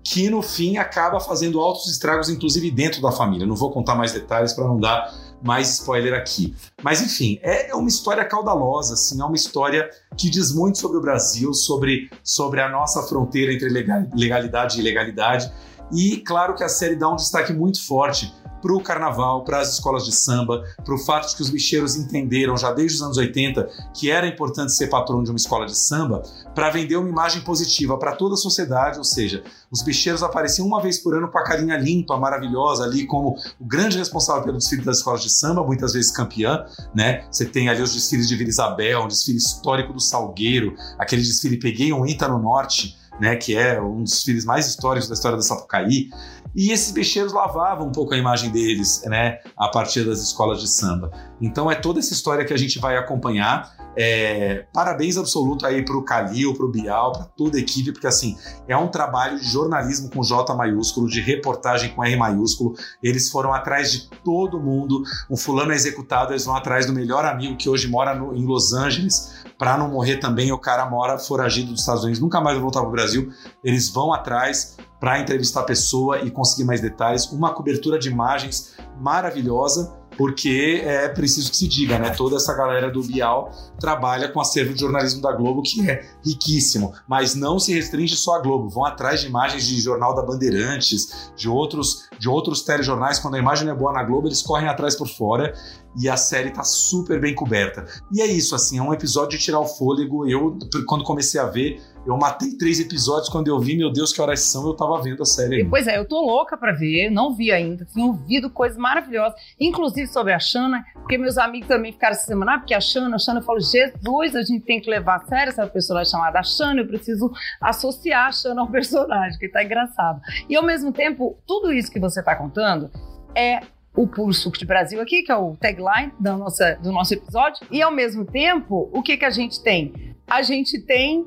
que no fim acaba fazendo altos estragos, inclusive dentro da família. Não vou contar mais detalhes para não dar mais spoiler aqui. Mas enfim, é uma história caudalosa, assim, é uma história que diz muito sobre o Brasil, sobre, sobre a nossa fronteira entre legalidade e ilegalidade. E claro que a série dá um destaque muito forte para o carnaval, para as escolas de samba, para o fato de que os bicheiros entenderam já desde os anos 80 que era importante ser patrono de uma escola de samba para vender uma imagem positiva para toda a sociedade, ou seja, os bicheiros apareciam uma vez por ano com a carinha limpa, maravilhosa ali como o grande responsável pelo desfile das escolas de samba, muitas vezes campeã, né? Você tem ali os desfiles de Vila Isabel, um desfile histórico do Salgueiro, aquele desfile Peguei um Ita no Norte, né, que é um dos desfiles mais históricos da história da Sapucaí. E esses bicheiros lavavam um pouco a imagem deles, né, a partir das escolas de samba. Então é toda essa história que a gente vai acompanhar. É, parabéns absoluto aí pro Calil, pro Bial, para toda a equipe, porque assim, é um trabalho de jornalismo com J maiúsculo, de reportagem com R maiúsculo. Eles foram atrás de todo mundo. Um fulano é executado, eles vão atrás do melhor amigo que hoje mora no, em Los Angeles, para não morrer também. O cara mora foragido dos Estados Unidos, nunca mais vai voltar pro Brasil. Eles vão atrás para entrevistar a pessoa e conseguir mais detalhes. Uma cobertura de imagens maravilhosa porque é preciso que se diga, né? Toda essa galera do Bial trabalha com acervo de jornalismo da Globo, que é riquíssimo, mas não se restringe só à Globo, vão atrás de imagens de jornal da Bandeirantes, de outros, de outros telejornais, quando a imagem é boa na Globo, eles correm atrás por fora e a série tá super bem coberta. E é isso, assim, é um episódio de tirar o fôlego. Eu, quando comecei a ver, eu matei três episódios quando eu vi, meu Deus, que horas são, eu tava vendo a série. Ainda. Pois é, eu tô louca pra ver, não vi ainda, tenho ouvido coisas maravilhosas, inclusive sobre a Xana, porque meus amigos também ficaram se semana, ah, porque a Xana, a Xana, eu falo, Jesus, a gente tem que levar a sério essa personagem chamada Xana, eu preciso associar a Xana ao personagem, que tá engraçado. E ao mesmo tempo, tudo isso que você tá contando é o Puro Suco de Brasil aqui, que é o tagline da nossa, do nosso episódio. E ao mesmo tempo, o que, que a gente tem? A gente tem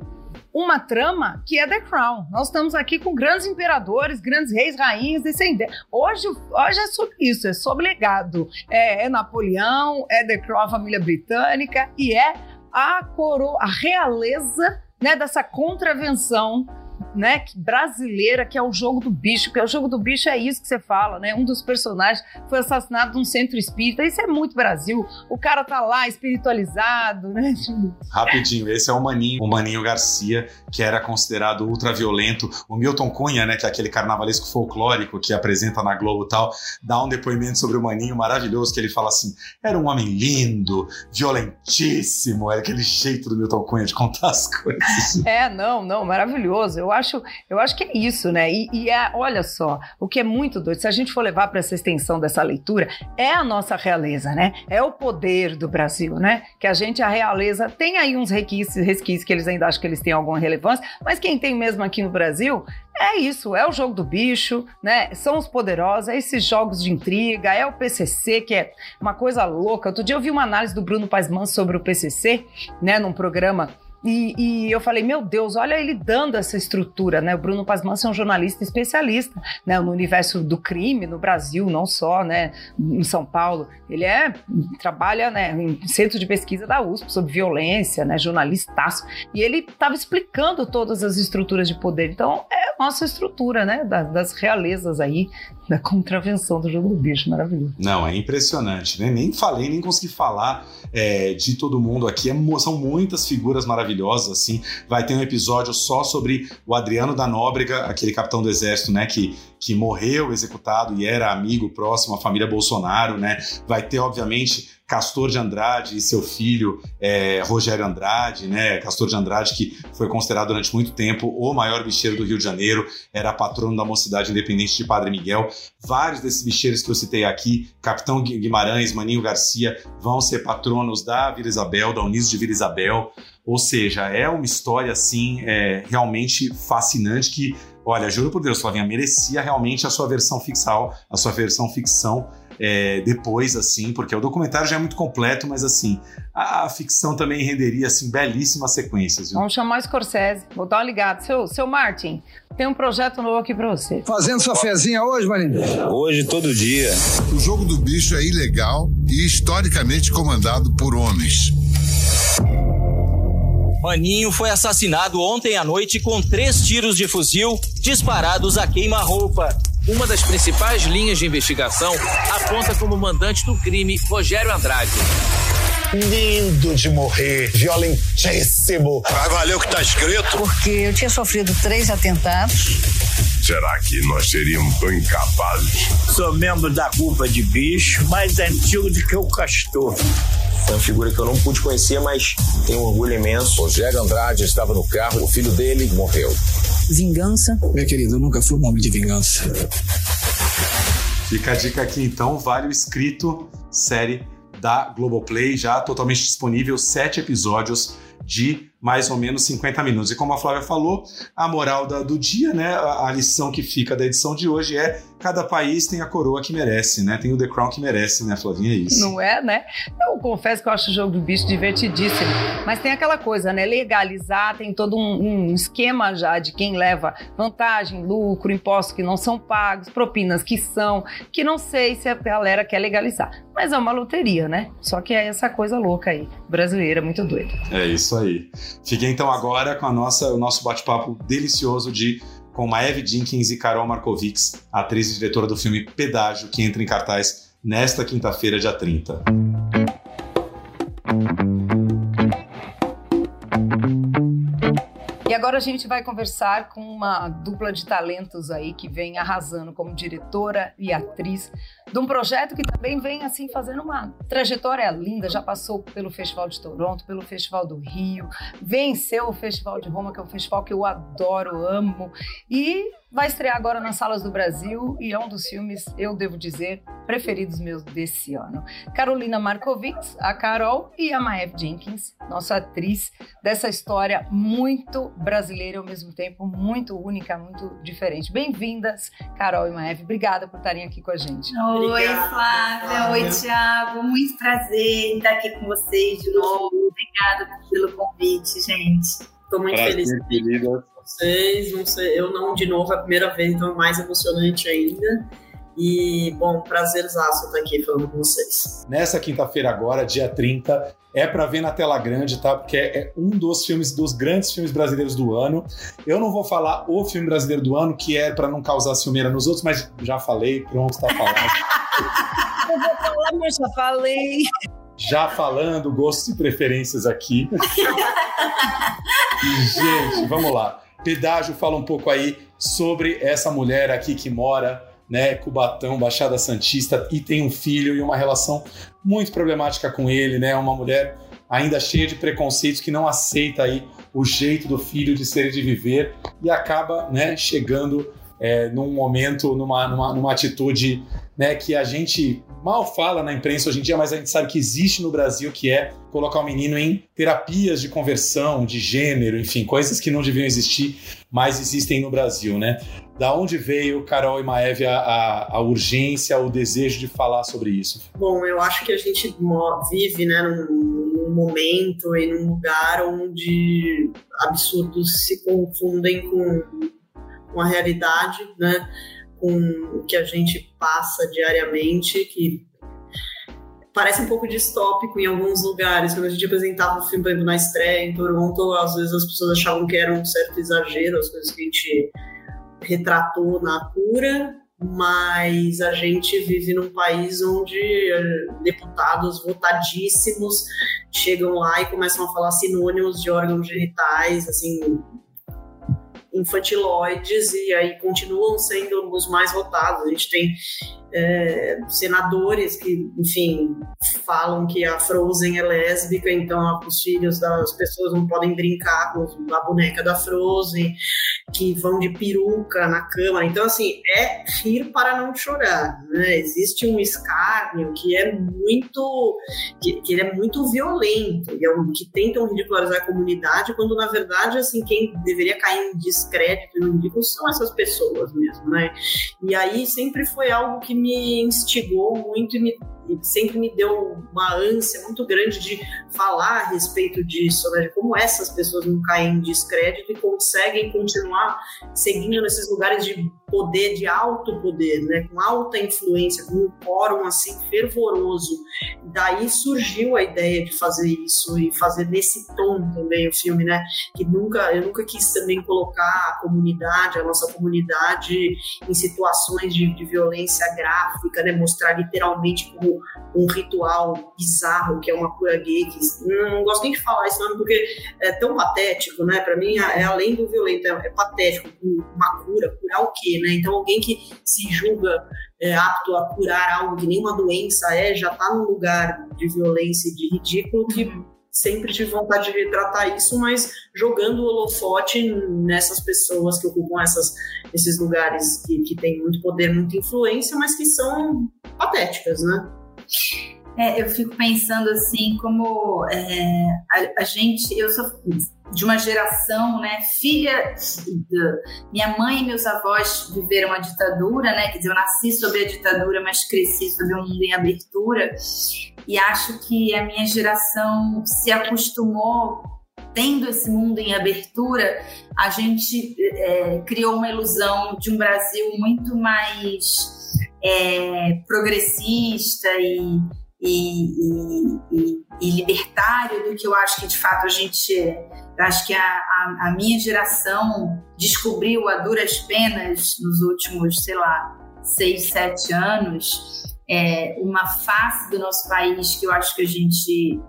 uma trama que é The Crown. Nós estamos aqui com grandes imperadores, grandes reis, rainhas, descendentes. Hoje, hoje é sobre isso, é sobre legado. É, é Napoleão, é The Crown, a família britânica e é a coroa, a realeza né, dessa contravenção né, brasileira, que é o jogo do bicho, que é o jogo do bicho é isso que você fala, né? Um dos personagens foi assassinado num centro espírita. Isso é muito Brasil. O cara tá lá espiritualizado, né? Rapidinho, esse é o Maninho, o Maninho Garcia, que era considerado ultraviolento. O Milton Cunha, né, que é aquele carnavalesco folclórico que apresenta na Globo e tal, dá um depoimento sobre o Maninho maravilhoso, que ele fala assim: era um homem lindo, violentíssimo, era aquele jeito do Milton Cunha de contar as coisas. É, não, não, maravilhoso. Eu acho, eu acho que é isso, né? E, e é, olha só, o que é muito doido, se a gente for levar para essa extensão dessa leitura, é a nossa realeza, né? É o poder do Brasil, né? Que a gente, a realeza, tem aí uns resquícios, resquícios que eles ainda acham que eles têm alguma relevância, mas quem tem mesmo aqui no Brasil é isso, é o jogo do bicho, né? São os poderosos, é esses jogos de intriga, é o PCC, que é uma coisa louca. Outro dia eu vi uma análise do Bruno Paisman sobre o PCC, né, num programa e, e, eu falei, meu Deus, olha ele dando essa estrutura, né? O Bruno Pasmanso é um jornalista especialista, né? No universo do crime no Brasil, não só, né? Em São Paulo, ele é trabalha, né? Em centro de pesquisa da USP sobre violência, né? Jornalistaço. E ele estava explicando todas as estruturas de poder. Então é a nossa estrutura, né? Das, das realezas aí da contravenção do jogo do bicho, maravilhoso. Não, é impressionante, né? Nem falei, nem consegui falar é, de todo mundo aqui. É, são muitas figuras maravilhosas, assim. Vai ter um episódio só sobre o Adriano da Nóbrega, aquele capitão do exército, né? Que, que morreu executado e era amigo próximo à família Bolsonaro, né? Vai ter, obviamente, Castor de Andrade e seu filho é, Rogério Andrade, né? Castor de Andrade, que foi considerado durante muito tempo o maior bicheiro do Rio de Janeiro, era patrono da Mocidade Independente de Padre Miguel. Vários desses bicheiros que eu citei aqui, Capitão Guimarães, Maninho Garcia, vão ser patronos da Vila Isabel, da Uniso de Vila Isabel. Ou seja, é uma história assim é, realmente fascinante que, olha, juro por Deus, Flavinha, merecia realmente a sua versão ficção, a sua versão ficção é, depois, assim, porque o documentário já é muito completo, mas assim, a, a ficção também renderia assim, belíssimas sequências. Viu? Vamos chamar o Scorsese, vou dar uma ligada. Seu, seu Martin, tem um projeto novo aqui pra você. Fazendo sua fezinha hoje, Marinho? Hoje, todo dia. O jogo do bicho é ilegal e historicamente comandado por homens. Maninho foi assassinado ontem à noite com três tiros de fuzil disparados a queima-roupa. Uma das principais linhas de investigação aponta como mandante do crime Rogério Andrade. Lindo de morrer, violentíssimo. Vai valer o que está escrito? Porque eu tinha sofrido três atentados. Será que nós seríamos tão incapazes? Sou membro da culpa de bicho, mais antigo do que o castor. É uma figura que eu não pude conhecer, mas tenho um orgulho imenso. Rogério Andrade estava no carro, o filho dele morreu. Vingança? Minha querida, eu nunca fui um homem de vingança. Fica a dica aqui então, vale o escrito, série da Globoplay, já totalmente disponível, sete episódios de mais ou menos 50 minutos. E como a Flávia falou, a moral da, do dia, né? A, a, lição que fica da edição de hoje é cada país tem a coroa que merece, né? Tem o The Crown que merece, né, Flavinha? É isso. Não é, né? Eu confesso que eu acho o jogo do bicho divertidíssimo. Mas tem aquela coisa, né? Legalizar, tem todo um, um esquema já de quem leva vantagem, lucro, impostos que não são pagos, propinas que são, que não sei se a galera quer legalizar. Mas é uma loteria, né? Só que é essa coisa louca aí, brasileira, muito doida. É isso aí. Fiquei então agora com a nossa, o nosso bate-papo delicioso de com Maeve Jenkins e Carol Markovics, atriz e diretora do filme Pedágio, que entra em cartaz nesta quinta-feira, dia 30. E agora a gente vai conversar com uma dupla de talentos aí que vem arrasando como diretora e atriz de um projeto que também vem assim fazendo uma trajetória linda, já passou pelo Festival de Toronto, pelo Festival do Rio, venceu o Festival de Roma, que é um festival que eu adoro, amo, e vai estrear agora nas salas do Brasil e é um dos filmes, eu devo dizer, preferidos meus desse ano. Carolina Markovits, a Carol e a Maeve Jenkins, nossa atriz dessa história muito brasileira ao mesmo tempo muito única, muito diferente. Bem-vindas, Carol e Maeve. Obrigada por estarem aqui com a gente. Oi. Flávia. Oi, Tiago. Muito prazer em estar aqui com vocês de novo. Obrigada pelo convite, gente. Estou muito prazer, feliz. Querida vocês, não sei, eu não de novo, é a primeira vez, então é mais emocionante ainda. E, bom, prazerzaço estar aqui falando com vocês. Nessa quinta-feira agora, dia 30, é para ver na tela grande, tá? Porque é um dos filmes, dos grandes filmes brasileiros do ano. Eu não vou falar o filme brasileiro do ano, que é para não causar ciumeira nos outros, mas já falei, pronto, tá falando. eu vou falar, mas já falei. Já falando, gostos e preferências aqui. Gente, vamos lá. Pedágio fala um pouco aí sobre essa mulher aqui que mora, né, Cubatão, Baixada Santista, e tem um filho e uma relação muito problemática com ele, né? Uma mulher ainda cheia de preconceitos que não aceita aí o jeito do filho de ser e de viver e acaba, né, chegando é, num momento, numa, numa, numa atitude né, que a gente mal fala na imprensa hoje em dia, mas a gente sabe que existe no Brasil, que é colocar o menino em terapias de conversão, de gênero, enfim, coisas que não deviam existir, mas existem no Brasil, né? Da onde veio, Carol e Maeve, a, a, a urgência, o desejo de falar sobre isso? Bom, eu acho que a gente vive né, num, num momento e num lugar onde absurdos se confundem com, com a realidade, né? Com o que a gente passa diariamente, que parece um pouco distópico em alguns lugares. Quando a gente apresentava o filme, na estreia em Toronto, às vezes as pessoas achavam que era um certo exagero, as coisas que a gente retratou na cura, mas a gente vive num país onde eh, deputados votadíssimos chegam lá e começam a falar sinônimos de órgãos genitais, assim, infantiloides, e aí continuam sendo os mais votados. A gente tem é, senadores que, enfim, falam que a Frozen é lésbica, então os filhos das pessoas não podem brincar com a boneca da Frozen, que vão de peruca na Câmara. Então, assim, é rir para não chorar. Né? Existe um escárnio que é muito. que, que é muito violento, e é um, que tentam ridicularizar a comunidade, quando na verdade, assim, quem deveria cair em descrédito e no ridículo são essas pessoas mesmo, né? E aí sempre foi algo que me instigou muito e me sempre me deu uma ânsia muito grande de falar a respeito disso, né, de como essas pessoas não caem em descrédito e conseguem continuar seguindo nesses lugares de poder, de alto poder, né, com alta influência, com um quórum assim fervoroso. Daí surgiu a ideia de fazer isso e fazer nesse tom também o filme, né, que nunca eu nunca quis também colocar a comunidade, a nossa comunidade em situações de, de violência gráfica, né, mostrar literalmente como um ritual bizarro que é uma cura gay, que não, não gosto nem de falar esse nome porque é tão patético, né? Para mim é além do violento, é, é patético. Uma cura, curar o quê, né? Então alguém que se julga é, apto a curar algo que nenhuma doença é, já está num lugar de violência e de ridículo que uhum. sempre tive vontade de retratar isso, mas jogando o holofote nessas pessoas que ocupam essas, esses lugares que, que têm muito poder, muita influência, mas que são patéticas, né? É, eu fico pensando assim, como é, a, a, gente, eu sou de uma geração, né, filha, minha mãe e meus avós viveram a ditadura, né, quer dizer, eu nasci sob a ditadura, mas cresci sob um mundo em abertura, e acho que a minha geração se acostumou tendo esse mundo em abertura, a gente é, criou uma ilusão de um Brasil muito mais é, progressista e, e, e, e, libertário do que eu acho que de fato a gente é. Acho que a, a, a, minha geração descobriu a duras penas nos últimos, sei lá, seis, sete anos, é, uma face do nosso país que eu acho que a gente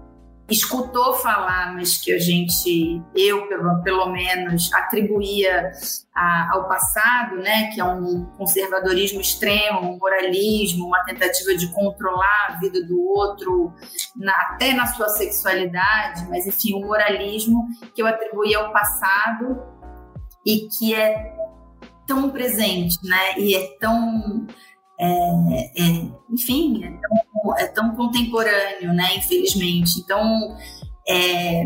escutou falar, mas que a gente, eu pelo, pelo menos, atribuía a, ao passado, né, que é um conservadorismo extremo, um moralismo, uma tentativa de controlar a vida do outro, na, até na sua sexualidade, mas enfim, um moralismo que eu atribuía ao passado e que é tão presente, né, e é tão é, é, enfim, é tão, é tão, contemporâneo, né? Infelizmente. Então, é,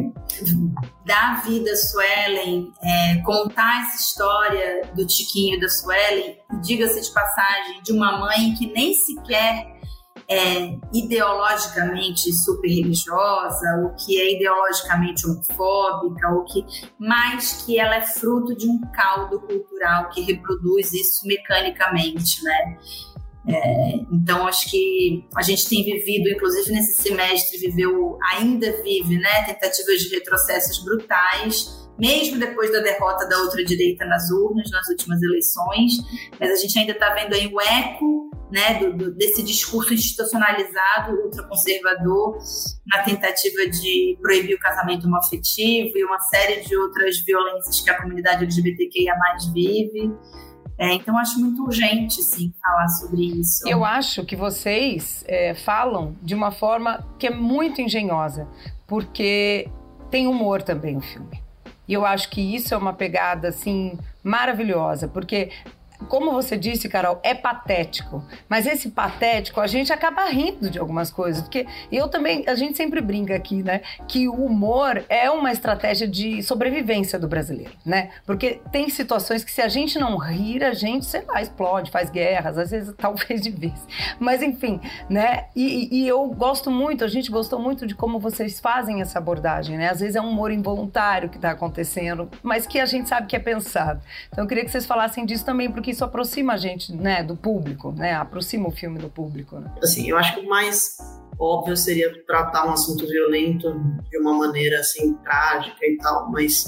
dar vida a Suelen, é, contar essa história do Tiquinho e da Suelen, diga-se de passagem, de uma mãe que nem sequer é ideologicamente super religiosa, ou que é ideologicamente homofóbica, ou que, mas que ela é fruto de um caldo cultural que reproduz isso mecanicamente, né? É, então, acho que a gente tem vivido, inclusive nesse semestre, viveu, ainda vive, né, tentativas de retrocessos brutais, mesmo depois da derrota da ultradireita nas urnas, nas últimas eleições, mas a gente ainda está vendo aí o eco né, do, do, desse discurso institucionalizado, ultraconservador, na tentativa de proibir o casamento homoafetivo e uma série de outras violências que a comunidade LGBTQIA vive. É, então, acho muito urgente, sim, falar sobre isso. Eu acho que vocês é, falam de uma forma que é muito engenhosa, porque tem humor também o filme. E eu acho que isso é uma pegada, assim, maravilhosa, porque como você disse, Carol, é patético. Mas esse patético, a gente acaba rindo de algumas coisas. Porque eu também, a gente sempre brinca aqui, né? Que o humor é uma estratégia de sobrevivência do brasileiro, né? Porque tem situações que se a gente não rir, a gente, sei lá, explode, faz guerras, às vezes talvez de vez. Mas enfim, né? E, e eu gosto muito, a gente gostou muito de como vocês fazem essa abordagem, né? Às vezes é um humor involuntário que está acontecendo, mas que a gente sabe que é pensado. Então eu queria que vocês falassem disso também, porque isso aproxima a gente, né, do público, né? Aproxima o filme do público. Né? Assim, eu acho que o mais óbvio seria tratar um assunto violento de uma maneira assim trágica e tal, mas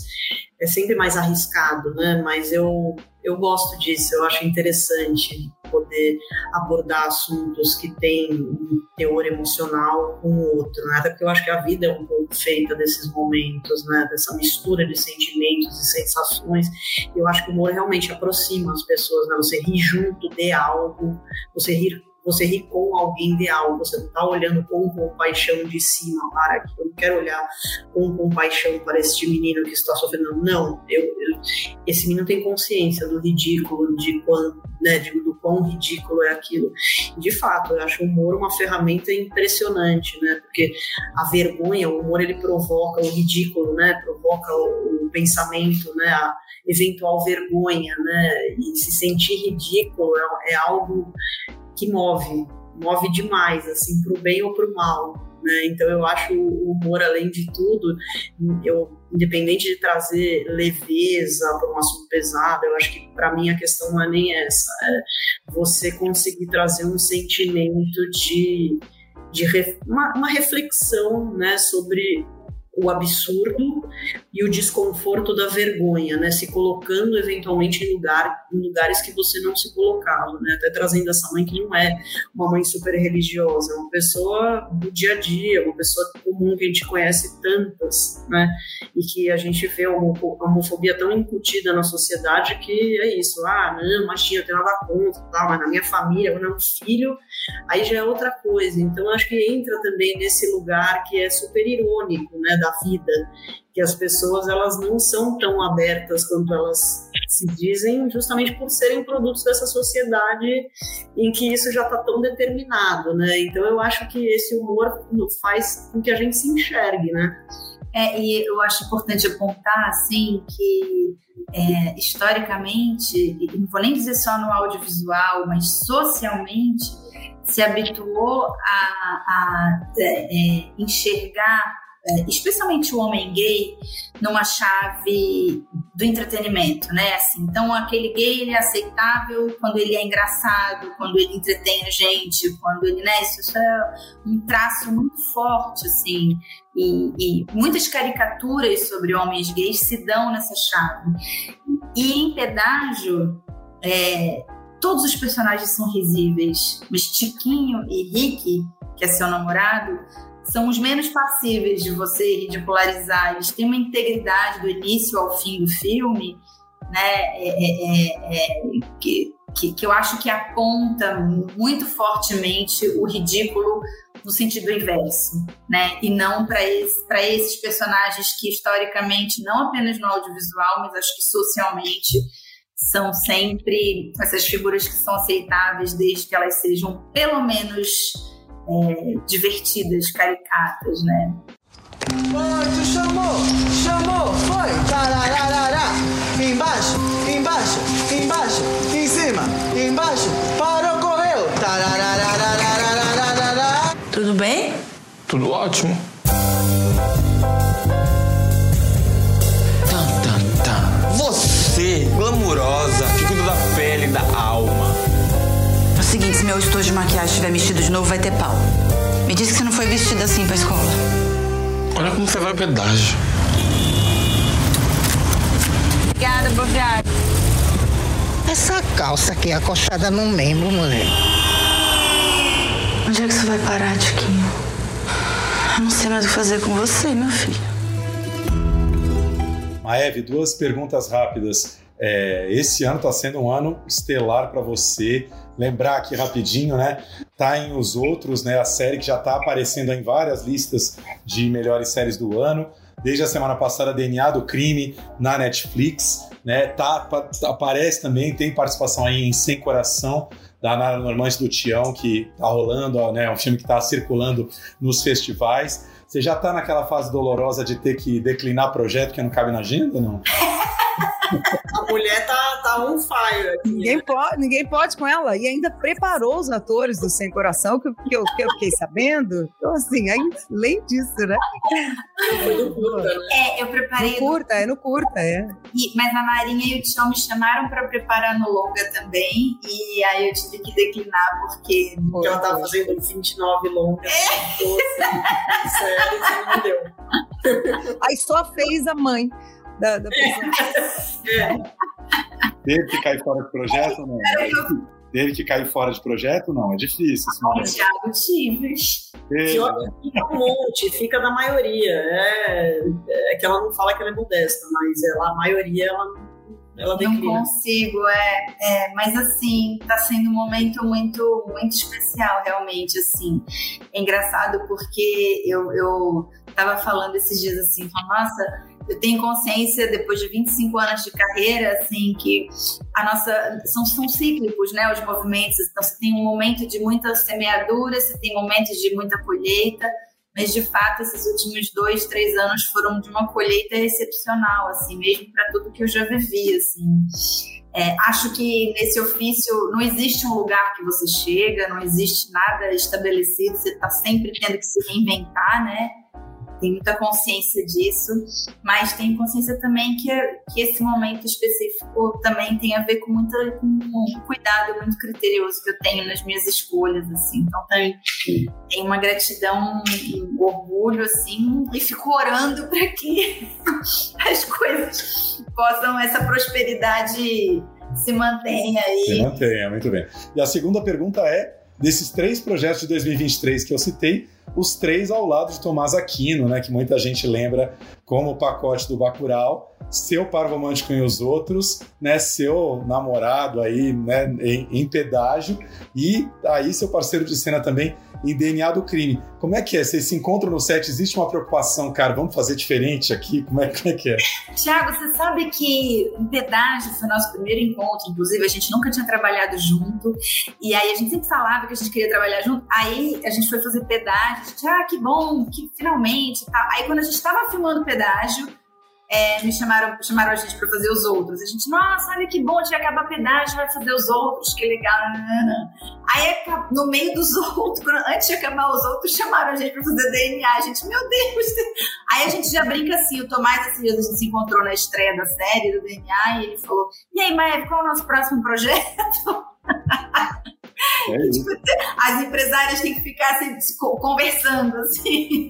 é sempre mais arriscado, né? Mas eu eu gosto disso, eu acho interessante poder abordar assuntos que têm um teor emocional com o outro, né? Até porque eu acho que a vida é um pouco feita desses momentos, né? Dessa mistura de sentimentos e sensações. Eu acho que o humor realmente aproxima as pessoas, né? Você rir junto de algo, você rir você rir com alguém de algo, você não está olhando com compaixão de cima para aqui. Eu não quero olhar com compaixão para este menino que está sofrendo. Não, eu, eu, esse menino tem consciência do ridículo, de quando, né, de, do quão ridículo é aquilo. De fato, eu acho o humor uma ferramenta impressionante, né? Porque a vergonha, o humor ele provoca o ridículo, né? Provoca o, o pensamento, né? A eventual vergonha, né? E se sentir ridículo é, é algo que move, move demais, assim, para o bem ou para o mal. Né? Então eu acho o humor, além de tudo, eu, independente de trazer leveza para um assunto pesado, eu acho que para mim a questão não é nem essa, é você conseguir trazer um sentimento de, de uma, uma reflexão né, sobre o absurdo e o desconforto da vergonha, né? Se colocando eventualmente em, lugar, em lugares que você não se colocava, né? Até trazendo essa mãe que não é uma mãe super religiosa, é uma pessoa do dia a dia, uma pessoa comum que a gente conhece tantas, né? E que a gente vê a homofobia tão incutida na sociedade que é isso, ah, não, machinha, eu tenho nada contra, tá? mas na minha família, quando é um filho, aí já é outra coisa. Então acho que entra também nesse lugar que é super irônico, né? Da vida que as pessoas elas não são tão abertas quanto elas se dizem, justamente por serem produtos dessa sociedade em que isso já está tão determinado, né? Então eu acho que esse humor faz com que a gente se enxergue, né? É, e eu acho importante apontar, assim, que é, historicamente, não vou nem dizer só no audiovisual, mas socialmente, se habituou a, a é, é enxergar especialmente o homem gay, numa chave do entretenimento, né? Assim, então, aquele gay ele é aceitável quando ele é engraçado, quando ele entretém a gente, quando ele, né? Isso, isso é um traço muito forte, assim. E, e, muitas caricaturas sobre homens gays se dão nessa chave. E em pedágio, é, todos os personagens são risíveis, mas Tiquinho e Rick, que é seu namorado, são os menos passíveis de você ridicularizar. Eles têm uma integridade do início ao fim do filme, né? É, é, é, é, que, que, que eu acho que aponta muito fortemente o ridículo no sentido inverso, né? E não para esse, esses personagens que historicamente, não apenas no audiovisual, mas acho que socialmente são sempre essas figuras que são aceitáveis desde que elas sejam pelo menos é, divertidas, caricatas, né? Foi, chamou, chamou, foi, tarararará, embaixo, embaixo, embaixo, em cima, embaixo, parou, correu, tararararararararará. Tudo bem? Tudo ótimo. Tan, tan, tan. Você, glamurosa, seguinte, se meu estojo de maquiagem estiver mexido de novo, vai ter pau. Me disse que você não foi vestida assim pra escola. Olha como você vai ao pedágio. Obrigada, viagem. Essa calça aqui é acochada no membro, mulher. Onde é que você vai parar, Tiquinho? Eu não sei mais o que fazer com você, meu filho. Maeve, duas perguntas rápidas. É, esse ano está sendo um ano estelar para você lembrar aqui rapidinho, né? Tá em Os Outros, né? A série que já está aparecendo em várias listas de melhores séries do ano. Desde a semana passada, DNA do Crime na Netflix, né? Tá, aparece também, tem participação aí em Sem Coração, da Nara Normante do Tião, que tá rolando, né? É um filme que está circulando nos festivais. Você já tá naquela fase dolorosa de ter que declinar projeto que não cabe na agenda, não? A mulher tá, tá on fire aqui. Ninguém pode, ninguém pode com ela. E ainda preparou os atores do Sem Coração, que, que, eu, que eu fiquei sabendo. Então, assim, aí, além disso, né? Foi no curta, né? É, eu preparei. No curta, é no curta, é. E- mas a Marinha e o Tião me chamaram para preparar no longa também. E aí eu tive que declinar porque. Porque ela tava fazendo 29 longas, 12 séries e não deu. Aí só fez a mãe da, da pessoa. Teve que cair fora de projeto ou não? Teve que cair fora de projeto? Não, é difícil momento. Thiago Tives. Pior que fica um monte, fica da maioria. É, é que ela não fala que ela é modesta, mas ela, a maioria ela, ela Não declina. consigo, é, é, mas assim, tá sendo um momento muito, muito especial, realmente, assim. É engraçado porque eu, eu tava falando esses dias assim, nossa, eu tenho consciência, depois de 25 anos de carreira, assim, que a nossa. São, são cíclicos, né? Os movimentos. Então, você tem um momento de muita semeadura, você tem momentos de muita colheita, mas de fato, esses últimos dois, três anos foram de uma colheita excepcional, assim, mesmo para tudo que eu já vivi, assim. É, acho que nesse ofício não existe um lugar que você chega, não existe nada estabelecido, você está sempre tendo que se reinventar, né? Tem muita consciência disso, mas tem consciência também que, que esse momento específico também tem a ver com, muita, com um cuidado muito criterioso que eu tenho nas minhas escolhas, assim. Então tem, tem uma gratidão, um orgulho, assim, e fico orando para que as coisas possam, essa prosperidade se mantenha Se aí. mantenha, muito bem. E a segunda pergunta é: desses três projetos de 2023 que eu citei, os três ao lado de Tomás Aquino, né, que muita gente lembra como o pacote do Bacurau, seu par romântico e os outros, né, seu namorado aí, né, em, em pedágio e aí seu parceiro de cena também em DNA do crime. Como é que é? Vocês se encontram no set? Existe uma preocupação, cara? Vamos fazer diferente aqui? Como é, como é que é? Tiago, você sabe que em pedágio foi nosso primeiro encontro, inclusive a gente nunca tinha trabalhado junto, e aí a gente sempre falava que a gente queria trabalhar junto, aí a gente foi fazer pedágio, a gente, ah, que bom, que finalmente. Aí quando a gente estava filmando pedágio, é, me chamaram, chamaram a gente para fazer os outros. A gente, nossa, olha que bom, a gente vai acabar pedágio, vai fazer os outros, que legal. Aí, no meio dos outros, antes de acabar os outros, chamaram a gente para fazer DNA. A gente, meu Deus. Aí a gente já brinca assim, o Tomás, dias, a gente se encontrou na estreia da série do DNA e ele falou: E aí, Maeve, qual é o nosso próximo projeto? É isso. As empresárias têm que ficar assim, conversando, assim.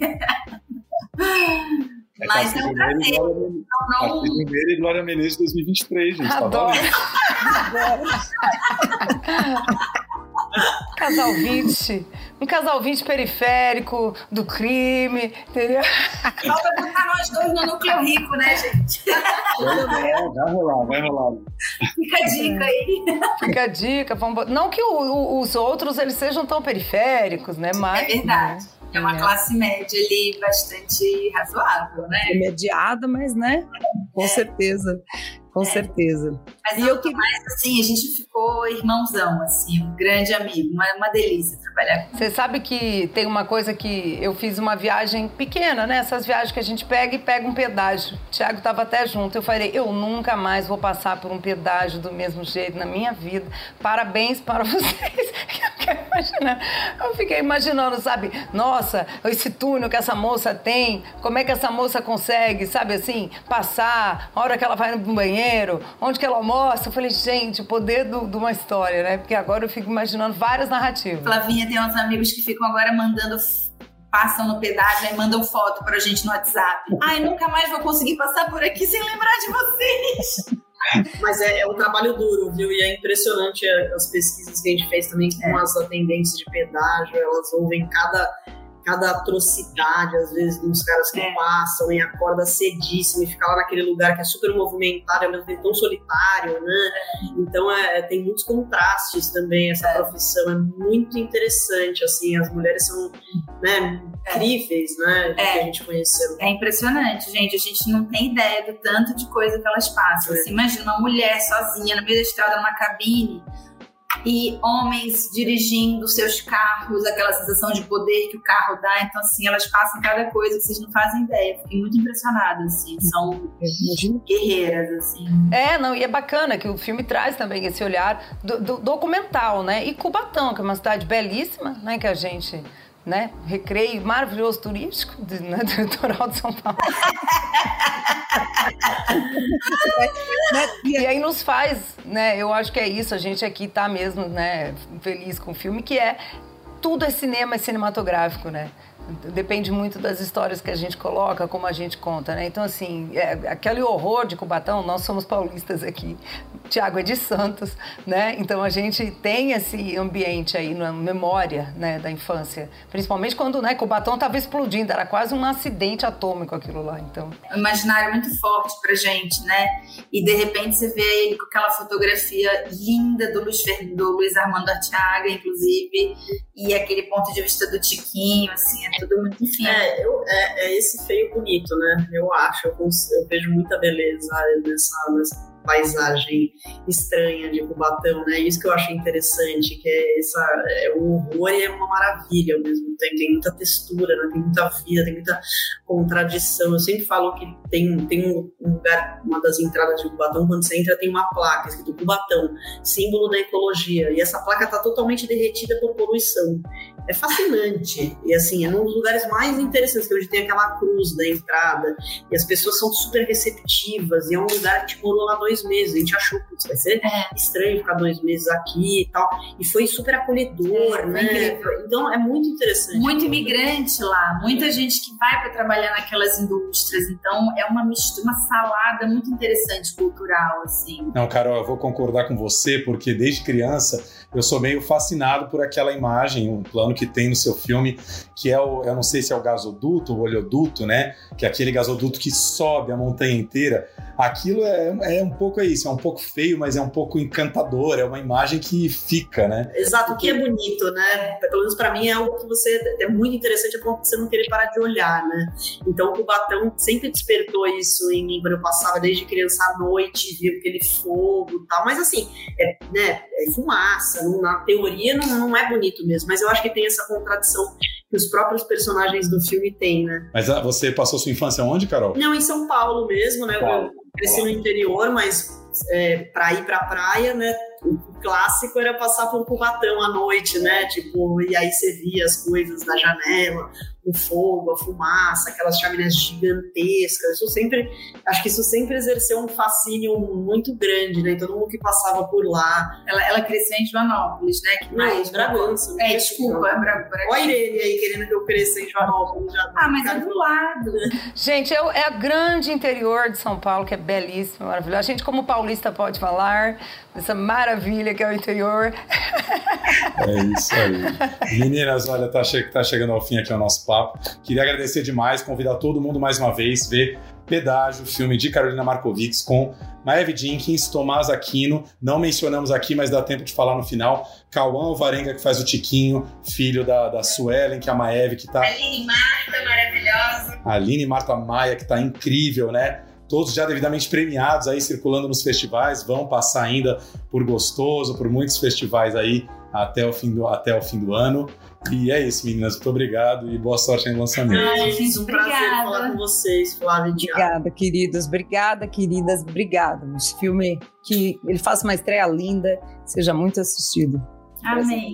Mas é um prazer. Então, não, Mineiro e Glória Menezes 2023, gente. Tá Adoro. valendo. Casal 20. Um casal 20 periférico do crime, entendeu? Falta botar nós dois no núcleo rico, né, gente? Vai rolar, vai rolar, vai rolar. Fica a dica aí. Fica a dica. Vamos... Não que o- o- os outros eles sejam tão periféricos, né? Mas, É verdade. É uma classe média ali bastante razoável, né? Remediada, mas, né? Com certeza. Com certeza. Mas eu que mais assim, a gente ficou irmãozão, assim, um grande amigo, uma, uma delícia trabalhar com Você sabe que tem uma coisa que eu fiz uma viagem pequena, né? Essas viagens que a gente pega e pega um pedágio. O Thiago estava até junto. Eu falei, eu nunca mais vou passar por um pedágio do mesmo jeito na minha vida. Parabéns para vocês. Eu fiquei imaginando, sabe? Nossa, esse túnel que essa moça tem, como é que essa moça consegue, sabe assim, passar, a hora que ela vai no banheiro, onde que ela almoça. Eu falei, gente, o poder do- de uma história, né? Porque agora eu fico imaginando várias narrativas. Flavinha tem uns amigos que ficam agora mandando, passam no pedágio e mandam foto pra gente no WhatsApp. Ai, nunca mais vou conseguir passar por aqui sem lembrar de vocês. Mas é, é um trabalho duro, viu? E é impressionante é, as pesquisas que a gente fez também com as atendentes de pedágio, elas ouvem cada, cada atrocidade, às vezes, dos caras que passam e acorda cedíssimo e fica lá naquele lugar que é super movimentado, ao mesmo tempo tão solitário, né? Então é, tem muitos contrastes também, essa profissão é muito interessante, assim, as mulheres são né, incríveis, né? Que a gente conheceu. É impressionante, gente. A gente não tem ideia do tanto de coisa que elas passam. Assim, imagina uma mulher sozinha no meio da estrada, numa cabine. E homens dirigindo seus carros, aquela sensação de poder que o carro dá. Então, assim, elas passam cada coisa que vocês não fazem ideia. Fiquei muito impressionada, assim. São guerreiras, assim. É, não, e é bacana que o filme traz também esse olhar do, do documental, né? E Cubatão, que é uma cidade belíssima, né? Que a gente né? Recreio maravilhoso turístico de, né, do litoral de São Paulo. e aí nos faz, né? Eu acho que é isso, a gente aqui tá mesmo, né, feliz com o filme, que é tudo é cinema é cinematográfico, né? Depende muito das histórias que a gente coloca, como a gente conta, né? Então, assim, é, aquele horror de Cubatão, nós somos paulistas aqui, Tiago é de Santos, né? Então, a gente tem esse ambiente aí na memória né, da infância. Principalmente quando né, Cubatão estava explodindo, era quase um acidente atômico aquilo lá, então. O imaginário é muito forte pra gente, né? E, de repente, você vê ele com aquela fotografia linda do Luiz, do Luiz Armando Artiaga, inclusive, e aquele ponto de vista do Tiquinho, assim, é tudo muito. É, eu, é, é, esse feio bonito, né? Eu acho, eu, eu vejo muita beleza nessa, nessa paisagem estranha de Cubatão, né? Isso que eu achei interessante, que é essa é, o horror e é uma maravilha ao mesmo tempo. Tem muita textura, né? tem muita vida, tem muita contradição. Eu sempre falo que tem, tem um lugar, uma das entradas de Cubatão, quando você entra tem uma placa escrito Cubatão, símbolo da ecologia, e essa placa está totalmente derretida por poluição. É fascinante. E assim, é um dos lugares mais interessantes, que hoje tem aquela cruz da entrada, e as pessoas são super receptivas, e é um lugar que te morou lá dois meses. A gente achou que vai ser é. estranho ficar dois meses aqui e tal. E foi super acolhedor, é, né? Então é muito interessante. Muito imigrante lá, muita gente que vai para trabalhar naquelas indústrias. Então é uma mistura, uma salada muito interessante cultural, assim. Não, Carol, eu vou concordar com você, porque desde criança eu sou meio fascinado por aquela imagem, um plano que tem no seu filme, que é o, eu não sei se é o gasoduto, o oleoduto, né? Que é aquele gasoduto que sobe a montanha inteira. Aquilo é, é um pouco isso, é um pouco feio, mas é um pouco encantador, é uma imagem que fica, né? Exato, o que é bonito, né? Pelo menos para mim é algo que você é muito interessante a ponto de você não querer parar de olhar, né? Então o Cubatão sempre despertou isso em mim quando eu passava desde criança à noite, via aquele fogo e tal, mas assim, é, né, é fumaça, não, na teoria não, não é bonito mesmo, mas eu acho que tem essa contradição que os próprios personagens do filme têm, né? Mas ah, você passou sua infância onde, Carol? Não, em São Paulo mesmo, né? Eu cresci no interior, mas é, para ir para a praia, né? Clássico era passar por um cubatão à noite, né? Tipo, e aí você via as coisas da janela, o fogo, a fumaça, aquelas chaminés gigantescas. Isso sempre, acho que isso sempre exerceu um fascínio muito grande, né? Todo mundo que passava por lá. Ela, ela cresceu em Joanópolis, né? Que mais? Bragança. É, desculpa, é Bragança. Olha a Irene aí querendo que eu cresça em Joanópolis. Já ah, mas é do lado. Gente, é, é a grande interior de São Paulo, que é belíssimo, maravilhoso. A gente, como paulista, pode falar dessa maravilha que é o interior. É isso aí. Meninas, olha, tá, che tá chegando ao fim aqui o nosso papo. Queria agradecer demais, convidar todo mundo mais uma vez, ver Pedágio, filme de Carolina Markovics com Maeve Jenkins, Tomás Aquino, não mencionamos aqui, mas dá tempo de falar no final, Cauã Alvarenga, que faz o Tiquinho, filho da, da Suelen, que é a Maeve, que tá... Aline Marta, maravilhosa. Aline Marta Maia, que tá incrível, né? Todos já devidamente premiados aí circulando nos festivais, vão passar ainda por Gostoso, por muitos festivais aí até o fim do, até o fim do ano. E é isso, meninas. Muito obrigado e boa sorte no lançamento. Ai, gente, um prazer falar com vocês, Flávia e Obrigada, queridos. Obrigada, queridas. Obrigada. Esse filme que ele faça uma estreia linda, seja muito assistido. Amém.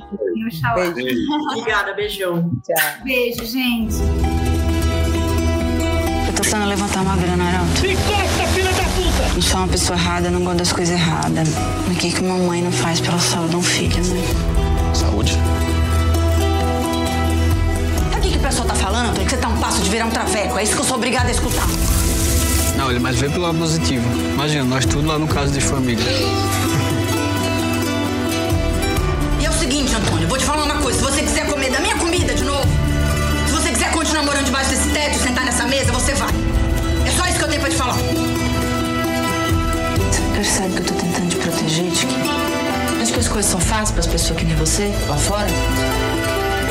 Beijo. Obrigada, beijão. Tchau. Beijo, gente. Eu tô precisando levantar uma grana, Arauto. Me corta, filha da puta! Não sou uma pessoa errada, não gosto das coisas erradas. O que, que uma mãe não faz pela saúde de um filho, né? Saúde? Sabe o que, que o pessoal tá falando, Antônio? Que você tá um passo de virar um traveco. É isso que eu sou obrigada a escutar. Não, ele mas vê pelo lado positivo. Imagina, nós tudo lá no caso de família. E é o seguinte, Antônio, vou te falar uma coisa. Se você quiser comer da minha comida de novo, se você quiser continuar morando debaixo desse teto, sentar mesa, você vai. É só isso que eu tenho pra te falar. Você percebe que eu tô tentando te proteger, Tiki? Acho que as coisas são fáceis pras pessoas que nem você, lá fora?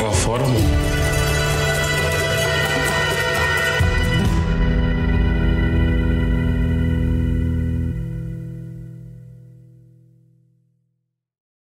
Lá fora, amor?